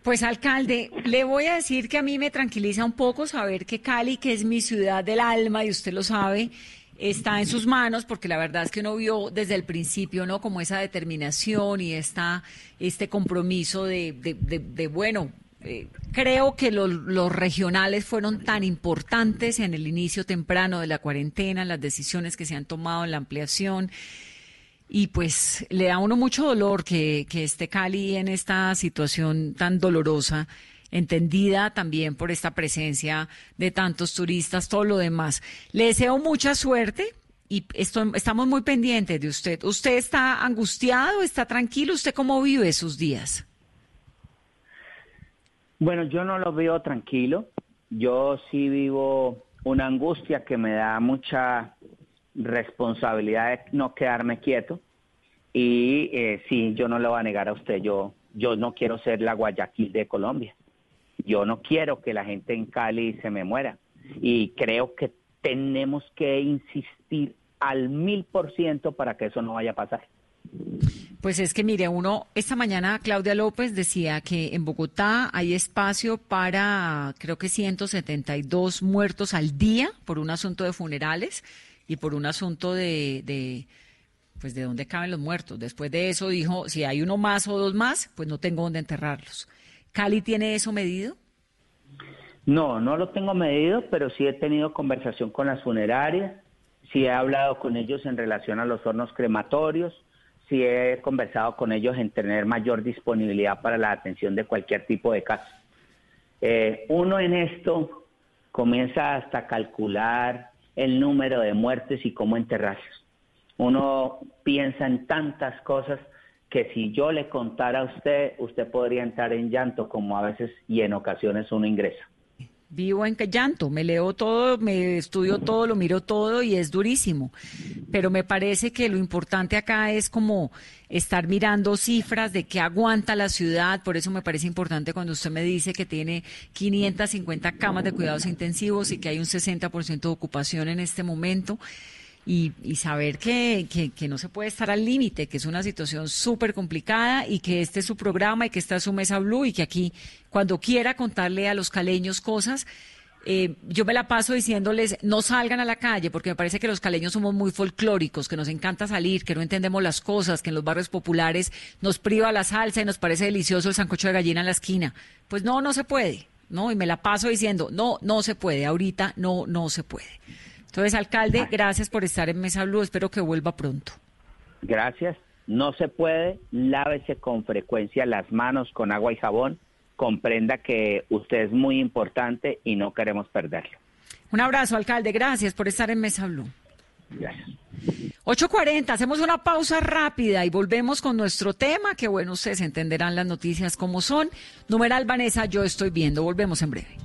Pues alcalde, le voy a decir que a mí me tranquiliza un poco saber que Cali, que es mi ciudad del alma y usted lo sabe, está en sus manos porque la verdad es que uno vio desde el principio, ¿no? Como esa determinación y esta, este compromiso de, de, bueno, eh, creo que los regionales fueron tan importantes en el inicio temprano de la cuarentena, en las decisiones que se han tomado en la ampliación. Y pues le da a uno mucho dolor que, que esté Cali en esta situación tan dolorosa entendida también por esta presencia de tantos turistas, todo lo demás. Le deseo mucha suerte y estamos muy pendientes de usted. ¿Usted está angustiado, está tranquilo? ¿Usted cómo vive esos días? Bueno, yo no lo veo tranquilo. Yo sí vivo una angustia que me da mucha responsabilidad de no quedarme quieto. Y eh, sí, yo no lo voy a negar a usted. Yo, yo no quiero ser la Guayaquil de Colombia. Yo no quiero que la gente en Cali se me muera y creo que tenemos que insistir al mil por ciento para que eso no vaya a pasar. Pues es que mire, uno, esta mañana Claudia López decía que en Bogotá hay espacio para creo que 172 muertos al día por un asunto de funerales y por un asunto de, pues de dónde caben los muertos. Después de eso dijo, si hay uno más o dos más, pues no tengo dónde enterrarlos. ¿Cali tiene eso medido? No, no lo tengo medido, pero sí he tenido conversación con las funerarias, sí he hablado con ellos en relación a los hornos crematorios, sí he conversado con ellos en tener mayor disponibilidad para la atención de cualquier tipo de caso. Eh, uno en esto comienza hasta calcular el número de muertes y cómo enterrarlos. Uno piensa en tantas cosas que si yo le contara a usted, usted podría entrar en llanto, como a veces y en ocasiones uno ingresa. Vivo en llanto, me leo todo, me estudio todo, lo miro todo y es durísimo. Pero me parece que lo importante acá es como estar mirando cifras de qué aguanta la ciudad. Por eso me parece importante cuando usted me dice que tiene 550 camas de cuidados intensivos y que hay un 60% de ocupación en este momento y, saber que, que, no se puede estar al límite, que es una situación súper complicada y que este es su programa y que esta es su mesa blue y que aquí cuando quiera contarle a los caleños cosas, eh, yo me la paso diciéndoles no salgan a la calle porque me parece que los caleños somos muy folclóricos, que nos encanta salir, que no entendemos las cosas, que en los barrios populares nos priva la salsa y nos parece delicioso el sancocho de gallina en la esquina. Pues no, no se puede, ¿no? Y me la paso diciendo no, no se puede, ahorita no, no se puede. Entonces, alcalde, gracias por estar en Mesa Blue. Espero que vuelva pronto. Gracias. No se puede. Lávese con frecuencia las manos con agua y jabón. Comprenda que usted es muy importante y no queremos perderlo. Un abrazo, alcalde. Gracias por estar en Mesa Blue. Gracias. 8.40, hacemos una pausa rápida y volvemos con nuestro tema, que bueno, ustedes entenderán las noticias como son. Numeral Vanessa, yo estoy viendo. Volvemos en breve.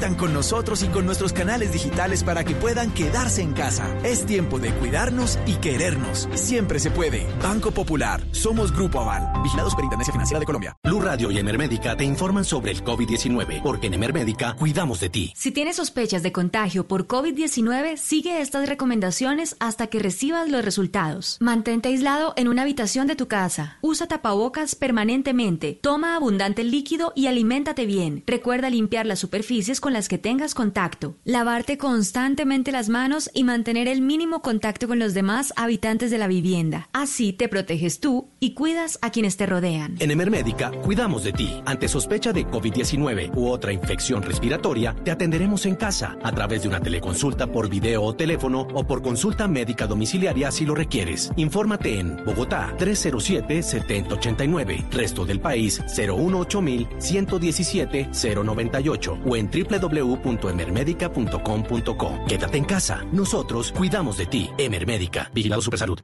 con nosotros y con nuestros canales digitales para que puedan quedarse en casa. Es tiempo de cuidarnos y querernos. Siempre se puede. Banco Popular. Somos Grupo Aval. Vigilados por Intendencia Financiera de Colombia. Blue Radio y Emermédica te informan sobre el COVID-19, porque en Emermédica cuidamos de ti. Si tienes sospechas de contagio por COVID-19, sigue estas recomendaciones hasta que recibas los resultados. Mantente aislado en una habitación de tu casa. Usa tapabocas permanentemente. Toma abundante líquido y aliméntate bien. Recuerda limpiar las superficies con las que tengas contacto, lavarte constantemente las manos y mantener el mínimo contacto con los demás habitantes de la vivienda. Así te proteges tú y cuidas a quienes te rodean. En Emermédica cuidamos de ti. Ante sospecha de COVID-19 u otra infección respiratoria, te atenderemos en casa a través de una teleconsulta por video o teléfono o por consulta médica domiciliaria si lo requieres. Infórmate en Bogotá 307-7089, resto del país 018 117 098 o en www www.emermedica.com.co. Quédate en casa. Nosotros cuidamos de ti. Emermédica. Vigilado Supersalud.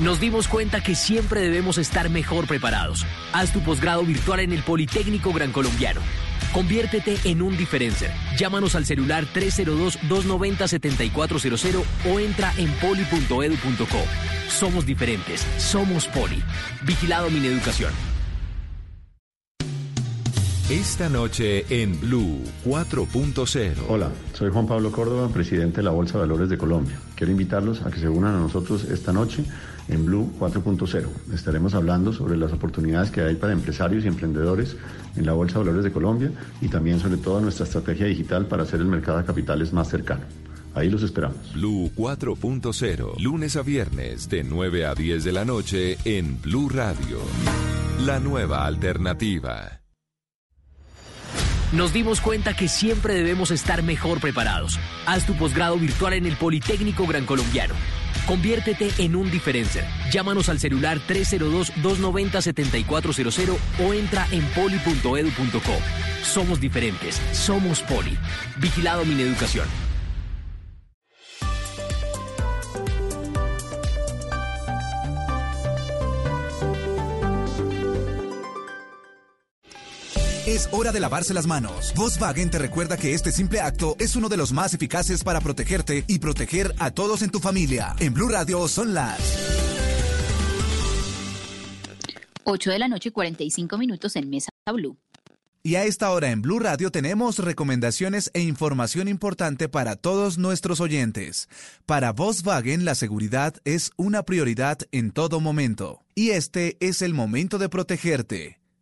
Nos dimos cuenta que siempre debemos estar mejor preparados. Haz tu posgrado virtual en el Politécnico Gran Colombiano. Conviértete en un diferencer. Llámanos al celular 302-290-7400 o entra en poli.edu.co. Somos diferentes. Somos Poli. Vigilado Mineducación. Esta noche en Blue 4.0. Hola, soy Juan Pablo Córdoba, presidente de la Bolsa de Valores de Colombia. Quiero invitarlos a que se unan a nosotros esta noche en Blue 4.0. Estaremos hablando sobre las oportunidades que hay para empresarios y emprendedores en la Bolsa de Valores de Colombia y también sobre toda nuestra estrategia digital para hacer el mercado de capitales más cercano. Ahí los esperamos. Blue 4.0, lunes a viernes de 9 a 10 de la noche en Blue Radio. La nueva alternativa. Nos dimos cuenta que siempre debemos estar mejor preparados. Haz tu posgrado virtual en el Politécnico Gran Colombiano. Conviértete en un diferencer. Llámanos al celular 302-290-7400 o entra en poli.edu.co. Somos diferentes. Somos Poli. Vigilado Mineducación. Es hora de lavarse las manos. Volkswagen te recuerda que este simple acto es uno de los más eficaces para protegerte y proteger a todos en tu familia. En Blue Radio son las 8 de la noche, 45 minutos en Mesa Blue. Y a esta hora en Blue Radio tenemos recomendaciones e información importante para todos nuestros oyentes. Para Volkswagen la seguridad es una prioridad en todo momento. Y este es el momento de protegerte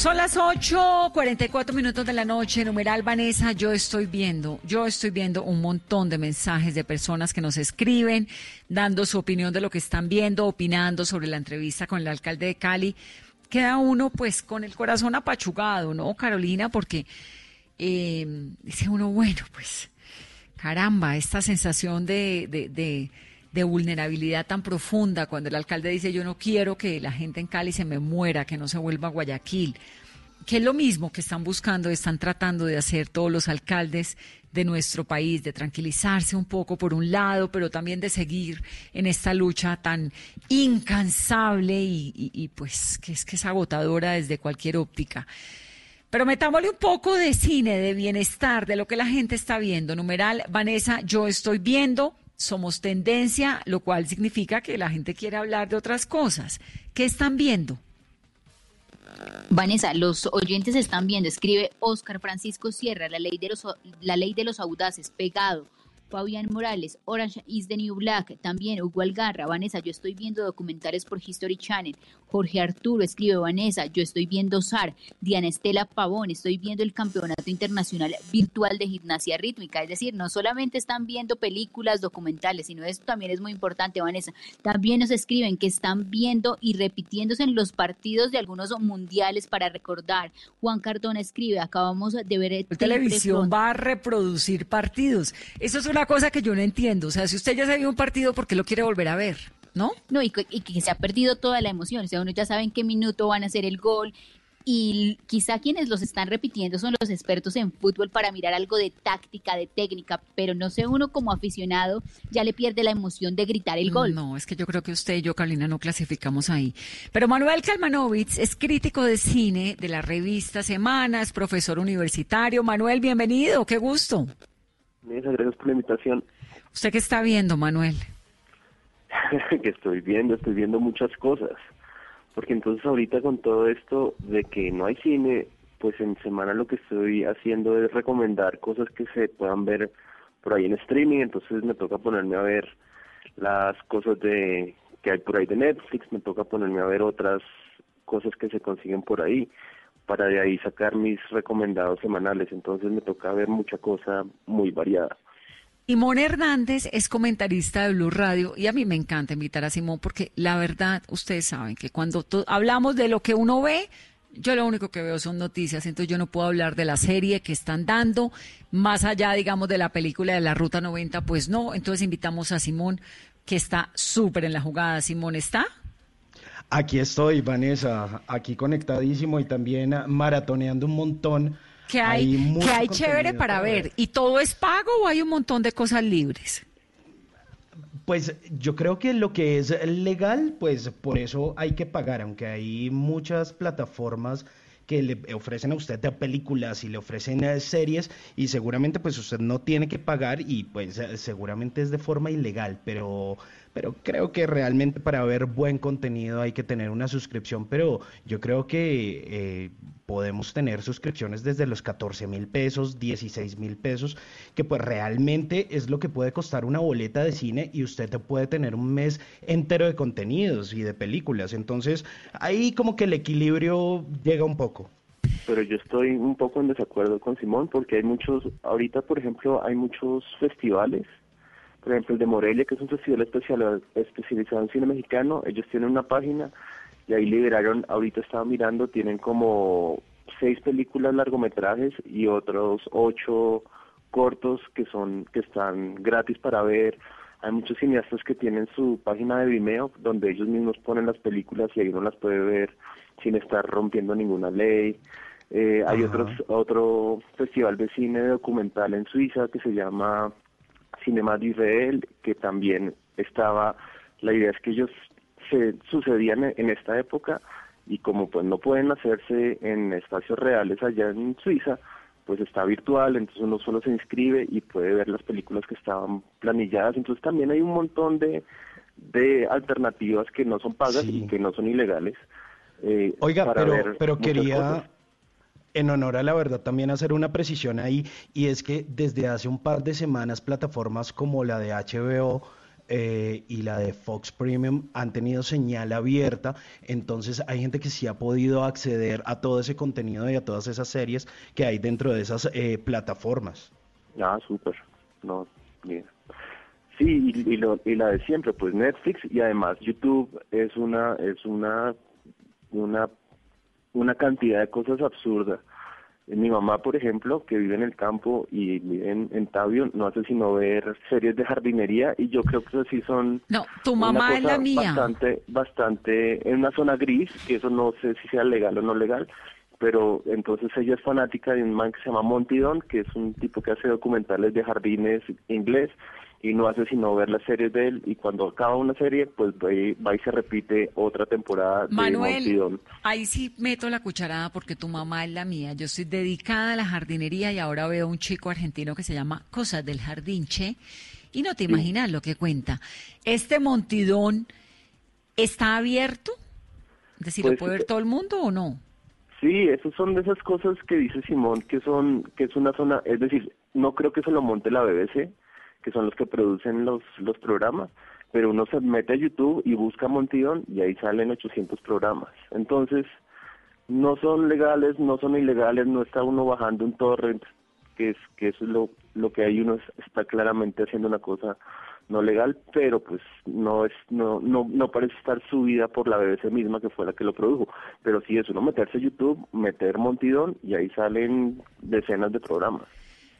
Son las 8:44 minutos de la noche, numeral Vanessa. Yo estoy viendo, yo estoy viendo un montón de mensajes de personas que nos escriben, dando su opinión de lo que están viendo, opinando sobre la entrevista con el alcalde de Cali. Queda uno, pues, con el corazón apachugado, ¿no, Carolina? Porque eh, dice uno, bueno, pues, caramba, esta sensación de, de vulnerabilidad tan profunda cuando el alcalde dice yo no quiero que la gente en Cali se me muera, que no se vuelva a Guayaquil, que es lo mismo que están buscando, están tratando de hacer todos los alcaldes de nuestro país, de tranquilizarse un poco por un lado, pero también de seguir en esta lucha tan incansable y, pues que es que es agotadora desde cualquier óptica. Pero metámosle un poco de cine, de bienestar, de lo que la gente está viendo. Numeral, Vanessa, yo estoy viendo somos tendencia, lo cual significa que la gente quiere hablar de otras cosas. ¿Qué están viendo? Vanessa, los oyentes están viendo, escribe Oscar Francisco Sierra, la ley de los, la ley de los audaces, pegado. Fabián Morales, Orange is the New Black, también Hugo Algarra, Vanessa, yo estoy viendo documentales por History Channel, Jorge Arturo escribe Vanessa, yo estoy viendo SAR, Diana Estela Pavón, estoy viendo el Campeonato Internacional Virtual de Gimnasia Rítmica, es decir, no solamente están viendo películas, documentales, sino esto también es muy importante, Vanessa, también nos escriben que están viendo y repitiéndose en los partidos de algunos mundiales para recordar. Juan Cardona escribe, acabamos de ver... La televisión va a reproducir partidos. Eso es una cosa que yo no entiendo. O sea, si usted ya se vio un partido, ¿por qué lo quiere volver a ver? ¿No? No, y, que se ha perdido toda la emoción. O sea, uno ya sabe en qué minuto van a hacer el gol y quizá quienes los están repitiendo son los expertos en fútbol para mirar algo de táctica, de técnica, pero no sé, uno como aficionado ya le pierde la emoción de gritar el gol. No, es que yo creo que usted y yo, Carolina, no clasificamos ahí. Pero Manuel Kalmanovitz es crítico de cine de la revista Semanas, profesor universitario. Manuel, bienvenido, qué gusto. Gracias por la invitación. ¿Usted qué está viendo, Manuel? que estoy viendo, estoy viendo muchas cosas porque entonces ahorita con todo esto de que no hay cine, pues en semana lo que estoy haciendo es recomendar cosas que se puedan ver por ahí en streaming, entonces me toca ponerme a ver las cosas de que hay por ahí de Netflix, me toca ponerme a ver otras cosas que se consiguen por ahí para de ahí sacar mis recomendados semanales, entonces me toca ver mucha cosa muy variada. Simón Hernández es comentarista de Blue Radio y a mí me encanta invitar a Simón porque la verdad, ustedes saben que cuando hablamos de lo que uno ve, yo lo único que veo son noticias, entonces yo no puedo hablar de la serie que están dando, más allá, digamos, de la película de la Ruta 90, pues no, entonces invitamos a Simón, que está súper en la jugada. Simón, ¿está? Aquí estoy, Vanessa, aquí conectadísimo y también maratoneando un montón que hay, que hay chévere para ver. ¿Y todo es pago o hay un montón de cosas libres? Pues yo creo que lo que es legal, pues por eso hay que pagar, aunque hay muchas plataformas que le ofrecen a usted películas y le ofrecen eh, series y seguramente pues usted no tiene que pagar y pues seguramente es de forma ilegal, pero pero creo que realmente para ver buen contenido hay que tener una suscripción, pero yo creo que eh, podemos tener suscripciones desde los 14 mil pesos, 16 mil pesos, que pues realmente es lo que puede costar una boleta de cine y usted puede tener un mes entero de contenidos y de películas. Entonces ahí como que el equilibrio llega un poco. Pero yo estoy un poco en desacuerdo con Simón porque hay muchos, ahorita por ejemplo hay muchos festivales por ejemplo el de Morelia, que es un festival especial, especializado en cine mexicano, ellos tienen una página y ahí liberaron, ahorita estaba mirando, tienen como seis películas largometrajes y otros ocho cortos que son que están gratis para ver. Hay muchos cineastas que tienen su página de Vimeo donde ellos mismos ponen las películas y ahí uno las puede ver sin estar rompiendo ninguna ley. Eh, hay otros, otro festival de cine documental en Suiza que se llama Cinema de Israel, que también estaba, la idea es que ellos se sucedían en esta época y como pues no pueden hacerse en espacios reales allá en Suiza, pues está virtual, entonces uno solo se inscribe y puede ver las películas que estaban planilladas, entonces también hay un montón de, de alternativas que no son pagas y que no son ilegales. Eh, Oiga, pero, pero quería, en honor a la verdad, también hacer una precisión ahí, y es que desde hace un par de semanas plataformas como la de HBO eh, y la de Fox Premium han tenido señal abierta, entonces hay gente que sí ha podido acceder a todo ese contenido y a todas esas series que hay dentro de esas eh, plataformas. Ah, súper. No, bien. Sí, y, y, la de siempre, pues Netflix y además YouTube es una es una una una cantidad de cosas absurdas. Mi mamá, por ejemplo, que vive en el campo y vive en, en Tabio, no hace sino ver series de jardinería y yo creo que eso sí son... No, tu mamá es la mía. Bastante, bastante, en una zona gris, que eso no sé si sea legal o no legal, pero entonces ella es fanática de un man que se llama Monty Don, que es un tipo que hace documentales de jardines inglés y no hace sino ver las series de él y cuando acaba una serie pues va y, se repite otra temporada Manuel, de ahí sí meto la cucharada porque tu mamá es la mía. Yo estoy dedicada a la jardinería y ahora veo un chico argentino que se llama Cosas del Jardinche y no te imaginas lo que cuenta. ¿Este Montidón está abierto? Es decir, ¿lo pues, puede ver todo el mundo o no? Sí, esas son de esas cosas que dice Simón que son que es una zona, es decir, no creo que se lo monte la BBC, que son los que producen los, los programas, pero uno se mete a YouTube y busca Montidón y ahí salen 800 programas. Entonces, no son legales, no son ilegales, no está uno bajando un torrent, que es que eso es lo, lo que hay uno está claramente haciendo una cosa no legal, pero pues no es no no no parece estar subida por la BBC misma que fue la que lo produjo, pero sí es uno meterse a YouTube, meter Montidón y ahí salen decenas de programas.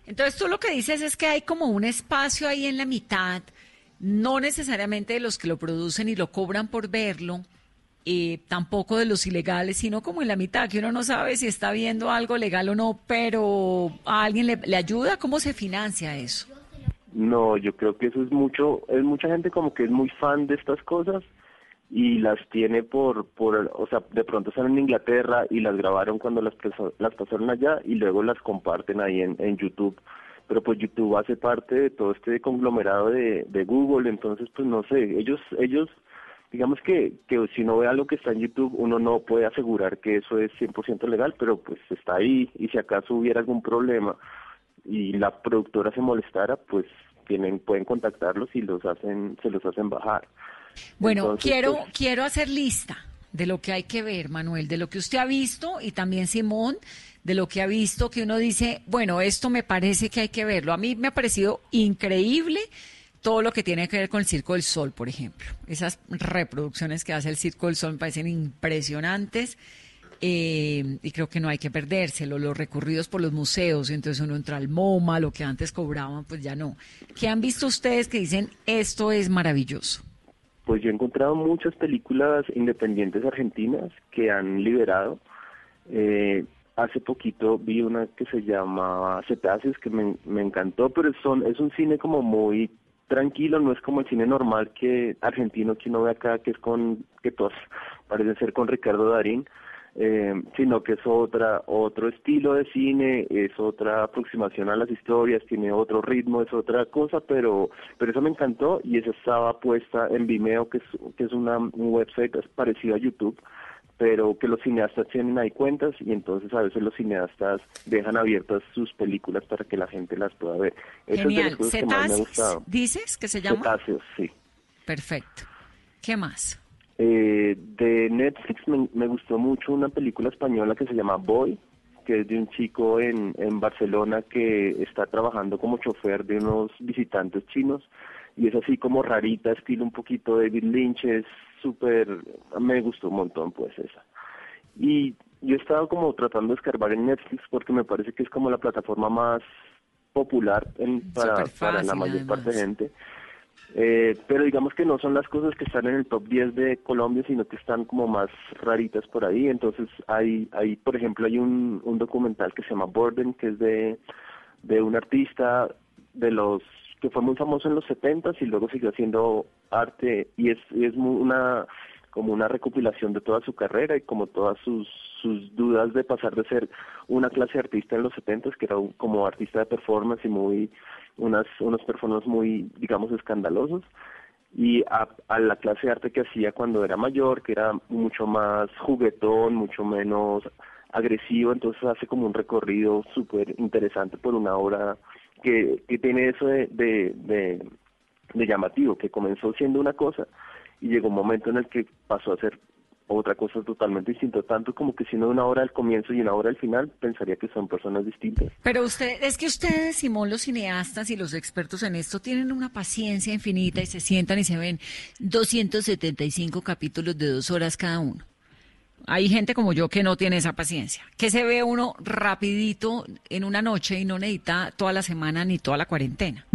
Entonces tú lo que dices es que hay como un espacio ahí en la mitad, no necesariamente de los que lo producen y lo cobran por verlo, eh, tampoco de los ilegales, sino como en la mitad, que uno no sabe si está viendo algo legal o no, pero a alguien le, le ayuda, ¿cómo se financia eso? No, yo creo que eso es mucho, es mucha gente como que es muy fan de estas cosas y las tiene por, por, o sea, de pronto están en Inglaterra y las grabaron cuando las, las pasaron allá y luego las comparten ahí en, en YouTube. Pero pues YouTube hace parte de todo este conglomerado de, de Google, entonces pues no sé, ellos, ellos, digamos que, que si uno ve algo que está en YouTube, uno no puede asegurar que eso es 100% legal, pero pues está ahí y si acaso hubiera algún problema y la productora se molestara, pues tienen pueden contactarlos y los hacen se los hacen bajar. Bueno, quiero pues, quiero hacer lista de lo que hay que ver, Manuel, de lo que usted ha visto y también Simón, de lo que ha visto que uno dice, bueno, esto me parece que hay que verlo. A mí me ha parecido increíble todo lo que tiene que ver con el Circo del Sol, por ejemplo. Esas reproducciones que hace el Circo del Sol me parecen impresionantes. Eh, y creo que no hay que perdérselo, los recorridos por los museos, entonces uno entra al MoMA, lo que antes cobraban, pues ya no. ¿Qué han visto ustedes que dicen esto es maravilloso? Pues yo he encontrado muchas películas independientes argentinas que han liberado. Eh, hace poquito vi una que se llama Cetáceos que me, me encantó, pero son, es un cine como muy tranquilo, no es como el cine normal que argentino que uno ve acá, que es con, que todos parecen ser con Ricardo Darín eh, sino que es otra otro estilo de cine, es otra aproximación a las historias, tiene otro ritmo, es otra cosa, pero pero eso me encantó y esa estaba puesta en Vimeo, que es que es una un website parecido a YouTube, pero que los cineastas tienen ahí cuentas y entonces a veces los cineastas dejan abiertas sus películas para que la gente las pueda ver. Genial. Cetáceos, ¿dices que se llama? Cetáceos, sí. Perfecto. ¿Qué más? Eh, de Netflix me, gustó mucho una película española que se llama Boy, que es de un chico en, en Barcelona que está trabajando como chofer de unos visitantes chinos y es así como rarita, estilo un poquito David Lynch, es súper, me gustó un montón pues esa. Y yo he estado como tratando de escarbar en Netflix porque me parece que es como la plataforma más popular en, para, para la mayor parte de gente eh, pero digamos que no son las cosas que están en el top 10 de Colombia, sino que están como más raritas por ahí. Entonces hay, hay por ejemplo, hay un, un documental que se llama Borden, que es de, de un artista de los que fue muy famoso en los 70 y luego siguió haciendo arte y es, es una como una recopilación de toda su carrera y como todas sus, sus dudas de pasar de ser una clase artista en los 70 que era como artista de performance y muy unas, unos performances muy, digamos, escandalosos, y a, la clase de arte que hacía cuando era mayor, que era mucho más juguetón, mucho menos agresivo, entonces hace como un recorrido súper interesante por una obra que, que tiene eso de, de, de, de llamativo, que comenzó siendo una cosa y llegó un momento en el que pasó a ser otra cosa totalmente distinta, tanto como que si no una hora al comienzo y una hora al final, pensaría que son personas distintas. Pero usted, es que ustedes, Simón, los cineastas y los expertos en esto, tienen una paciencia infinita y se sientan y se ven 275 capítulos de dos horas cada uno. Hay gente como yo que no tiene esa paciencia, que se ve uno rapidito en una noche y no necesita toda la semana ni toda la cuarentena.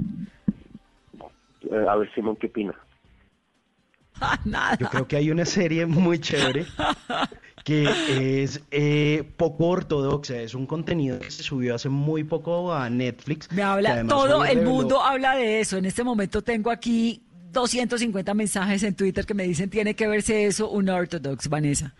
Eh, a ver, Simón, ¿qué opina? Yo creo que hay una serie muy chévere que es eh, poco ortodoxa, es un contenido que se subió hace muy poco a Netflix. Me habla, todo el mundo habla de eso. En este momento tengo aquí 250 mensajes en Twitter que me dicen tiene que verse eso, un ortodox, Vanessa.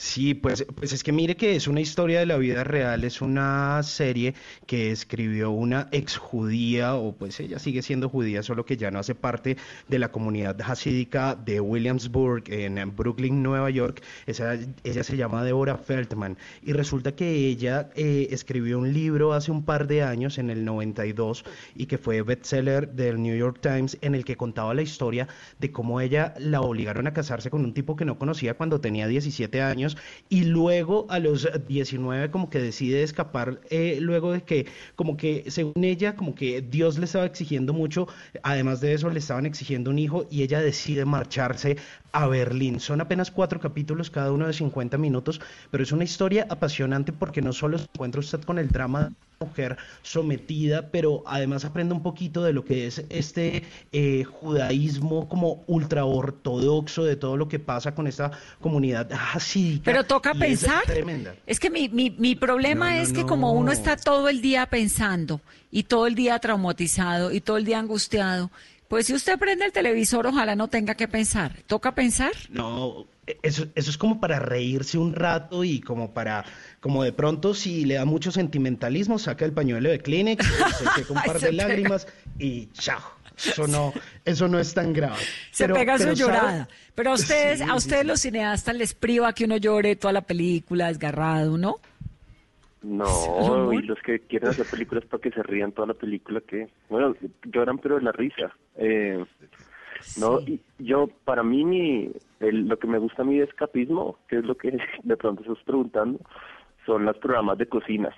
Sí, pues, pues es que mire que es una historia de la vida real, es una serie que escribió una ex judía, o pues ella sigue siendo judía, solo que ya no hace parte de la comunidad hasídica de Williamsburg, en Brooklyn, Nueva York. Esa, ella se llama Deborah Feldman. Y resulta que ella eh, escribió un libro hace un par de años, en el 92, y que fue bestseller del New York Times, en el que contaba la historia de cómo ella la obligaron a casarse con un tipo que no conocía cuando tenía 17 años y luego a los 19 como que decide escapar eh, luego de que como que según ella como que Dios le estaba exigiendo mucho, además de eso le estaban exigiendo un hijo y ella decide marcharse a Berlín. Son apenas cuatro capítulos, cada uno de 50 minutos, pero es una historia apasionante porque no solo se encuentra usted con el drama mujer sometida, pero además aprende un poquito de lo que es este eh, judaísmo como ultra ortodoxo de todo lo que pasa con esta comunidad así. Pero toca pensar. Es, que mi, mi, mi problema es que como uno está todo el día pensando y todo el día traumatizado y todo el día angustiado, pues si usted prende el televisor, ojalá no tenga que pensar. ¿Toca pensar? No, eso, eso es como para reírse un rato y como para, como de pronto si le da mucho sentimentalismo, saca el pañuelo de Kleenex, se un par de lágrimas y chao. Eso no, eso no es tan grave. Se pega su llorada. Pero a ustedes, a ustedes los cineastas les priva que uno llore toda la película desgarrado, ¿no? No, y los que quieren hacer películas para que se rían toda la película, que, bueno, lloran pero de la risa. Eh, no, y yo, para mí, mi, lo que me gusta a mí de escapismo, que es lo que de pronto estás preguntando, son los programas de cocina.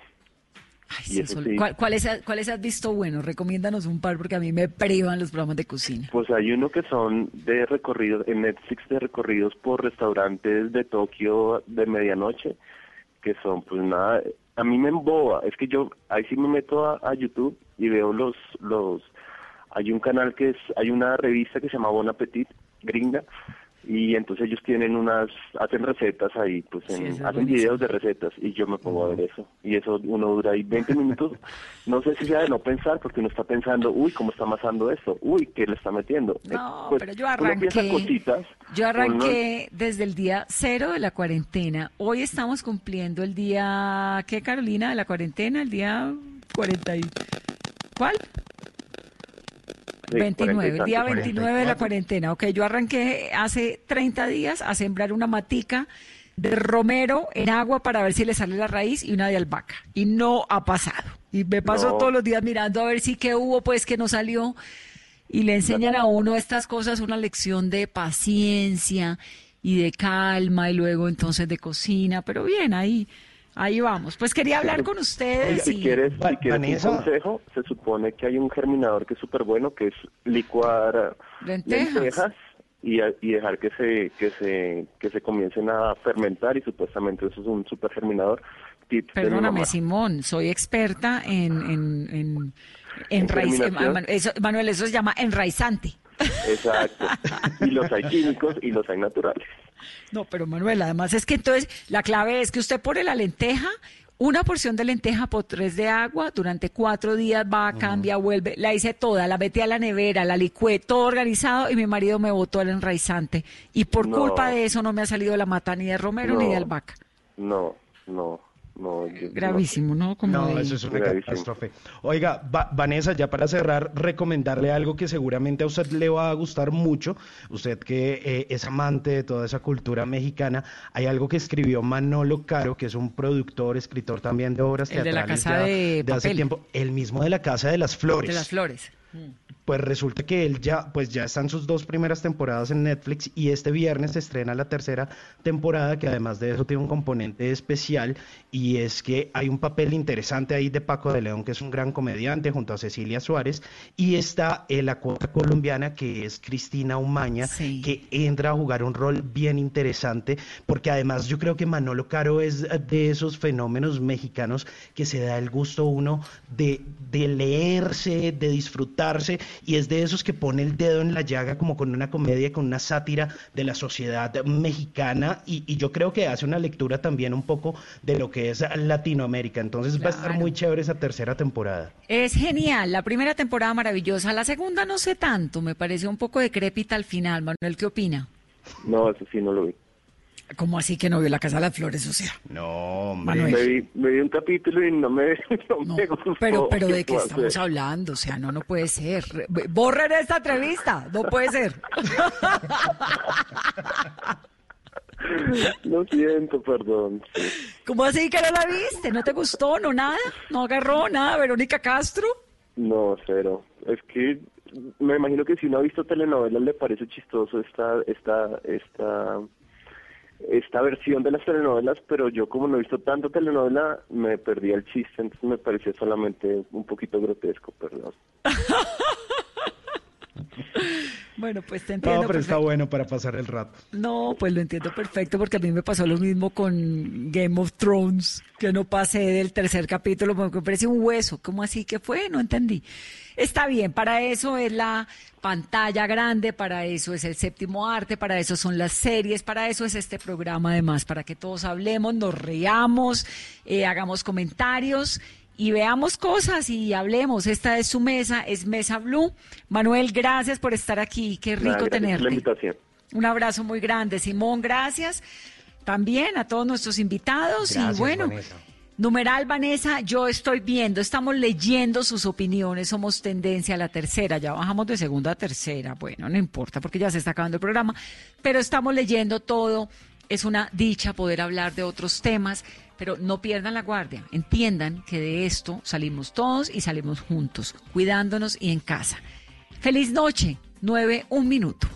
¿Cuáles, ¿Cuáles has visto bueno? Recomiéndanos un par porque a mí me privan los programas de cocina. Pues hay uno que son de recorridos, en Netflix de recorridos por restaurantes de Tokio de medianoche, que son pues nada, a mí me emboba, es que yo ahí sí me meto a, YouTube y veo los, los, hay un canal que es, hay una revista que se llama Bon Appetit, gringa, y entonces ellos tienen unas, hacen recetas ahí, pues hacen videos de recetas y yo me pongo a ver eso. Y eso uno dura ahí 20 minutos, no sé si sea de no pensar, porque uno está pensando, uy, ¿cómo está amasando esto? Uy, ¿qué le está metiendo? No, pues, pero yo arranqué, yo arranqué desde el día cero de la cuarentena. Hoy estamos cumpliendo el día, ¿qué Carolina? De la cuarentena, el día 40 y... ¿Cuál? 29, el día 29 de la cuarentena. Ok, yo arranqué hace 30 días a sembrar una matica de romero en agua para ver si le sale la raíz y una de albahaca. Y no ha pasado. Y me paso todos los días mirando a ver si qué hubo, pues que no salió. Y le enseñan a uno estas cosas, una lección de paciencia y de calma y luego entonces de cocina. Pero bien, ahí Ahí vamos. Pues quería hablar con ustedes. Si quieres, si quieres un consejo, se supone que hay un germinador que es súper bueno, que es licuar lentejas, y, y, dejar que se, que, se, que se comiencen a fermentar y supuestamente eso es un súper germinador. Perdóname, Simón, soy experta en, en, en, en raíz. Manuel, eso se llama enraizante. Exacto. Y los hay químicos y los hay naturales. No, pero Manuel, además es que entonces la clave es que usted pone la lenteja, una porción de lenteja por tres de agua, durante cuatro días va, cambia, vuelve, la hice toda, la metí a la nevera, la licué, todo organizado y mi marido me botó el enraizante. Y por culpa de eso no me ha salido la mata ni de romero ni de albahaca. No, no. No, Gravísimo, ¿no? no, eso es una catástrofe. Oiga, Vanessa, ya para cerrar, recomendarle algo que seguramente a usted le va a gustar mucho. Usted que eh, es amante de toda esa cultura mexicana, hay algo que escribió Manolo Caro, que es un productor, escritor también de obras teatrales. de la Casa de, hace tiempo. El mismo de la Casa de las Flores. De las Flores. Pues resulta que él ya, pues ya están sus dos primeras temporadas en Netflix y este viernes se estrena la tercera temporada que además de eso tiene un componente especial y es que hay un papel interesante ahí de Paco de León que es un gran comediante junto a Cecilia Suárez y está la cuota colombiana que es Cristina Umaña que entra a jugar un rol bien interesante porque además yo creo que Manolo Caro es de esos fenómenos mexicanos que se da el gusto uno de, de leerse, de disfrutarse y es de esos que pone el dedo en la llaga como con una comedia, con una sátira de la sociedad mexicana y, yo creo que hace una lectura también un poco de lo que es Latinoamérica. Entonces va a estar muy chévere esa tercera temporada. Es genial, la primera temporada maravillosa, la segunda no sé tanto, me parece un poco decrépita al final. Manuel, ¿qué opina? No, eso sí no lo vi. ¿Cómo así que no vio la Casa de las Flores? O sea, No, hombre. Me vi, me vi un capítulo y no me, no me gustó. pero, pero ¿de qué estamos hacer? hablando? O sea, no, no puede ser. Borren esta entrevista, no puede ser. Lo siento, perdón. sí. ¿Cómo así que no la viste? ¿No te gustó? ¿No nada? ¿No agarró nada? ¿Verónica Castro? No, cero. Es que me imagino que si uno ha visto telenovelas le parece chistoso esta, esta, esta, esta versión de las telenovelas, pero yo como no he visto tanto telenovela me perdí el chiste, entonces me pareció solamente un poquito grotesco, perdón. Bueno, pues te entiendo. No, pero está bueno para pasar el rato. No, pues lo entiendo perfecto porque a mí me pasó lo mismo con Game of Thrones, que no pasé del tercer capítulo porque me parece un hueso. ¿Cómo así que fue? No entendí. Está bien, para eso es la pantalla grande, para eso es el séptimo arte, para eso son las series, para eso es este programa además, para que todos hablemos, nos reamos, eh, hagamos comentarios y veamos cosas y hablemos. Esta es su mesa, es Mesa Blue. Manuel, gracias por estar aquí, qué rico Nada, gracias por tenerte. la invitación. Un abrazo muy grande. Simón, gracias. También a todos nuestros invitados. Gracias, y bueno, Vanessa. numeral Vanessa, yo estoy viendo, estamos leyendo sus opiniones, somos tendencia a la tercera, ya bajamos de segunda a tercera. Bueno, no importa porque ya se está acabando el programa, pero estamos leyendo todo. Es una dicha poder hablar de otros temas, pero no pierdan la guardia. Entiendan que de esto salimos todos y salimos juntos, cuidándonos y en casa. Feliz noche, nueve, un minuto.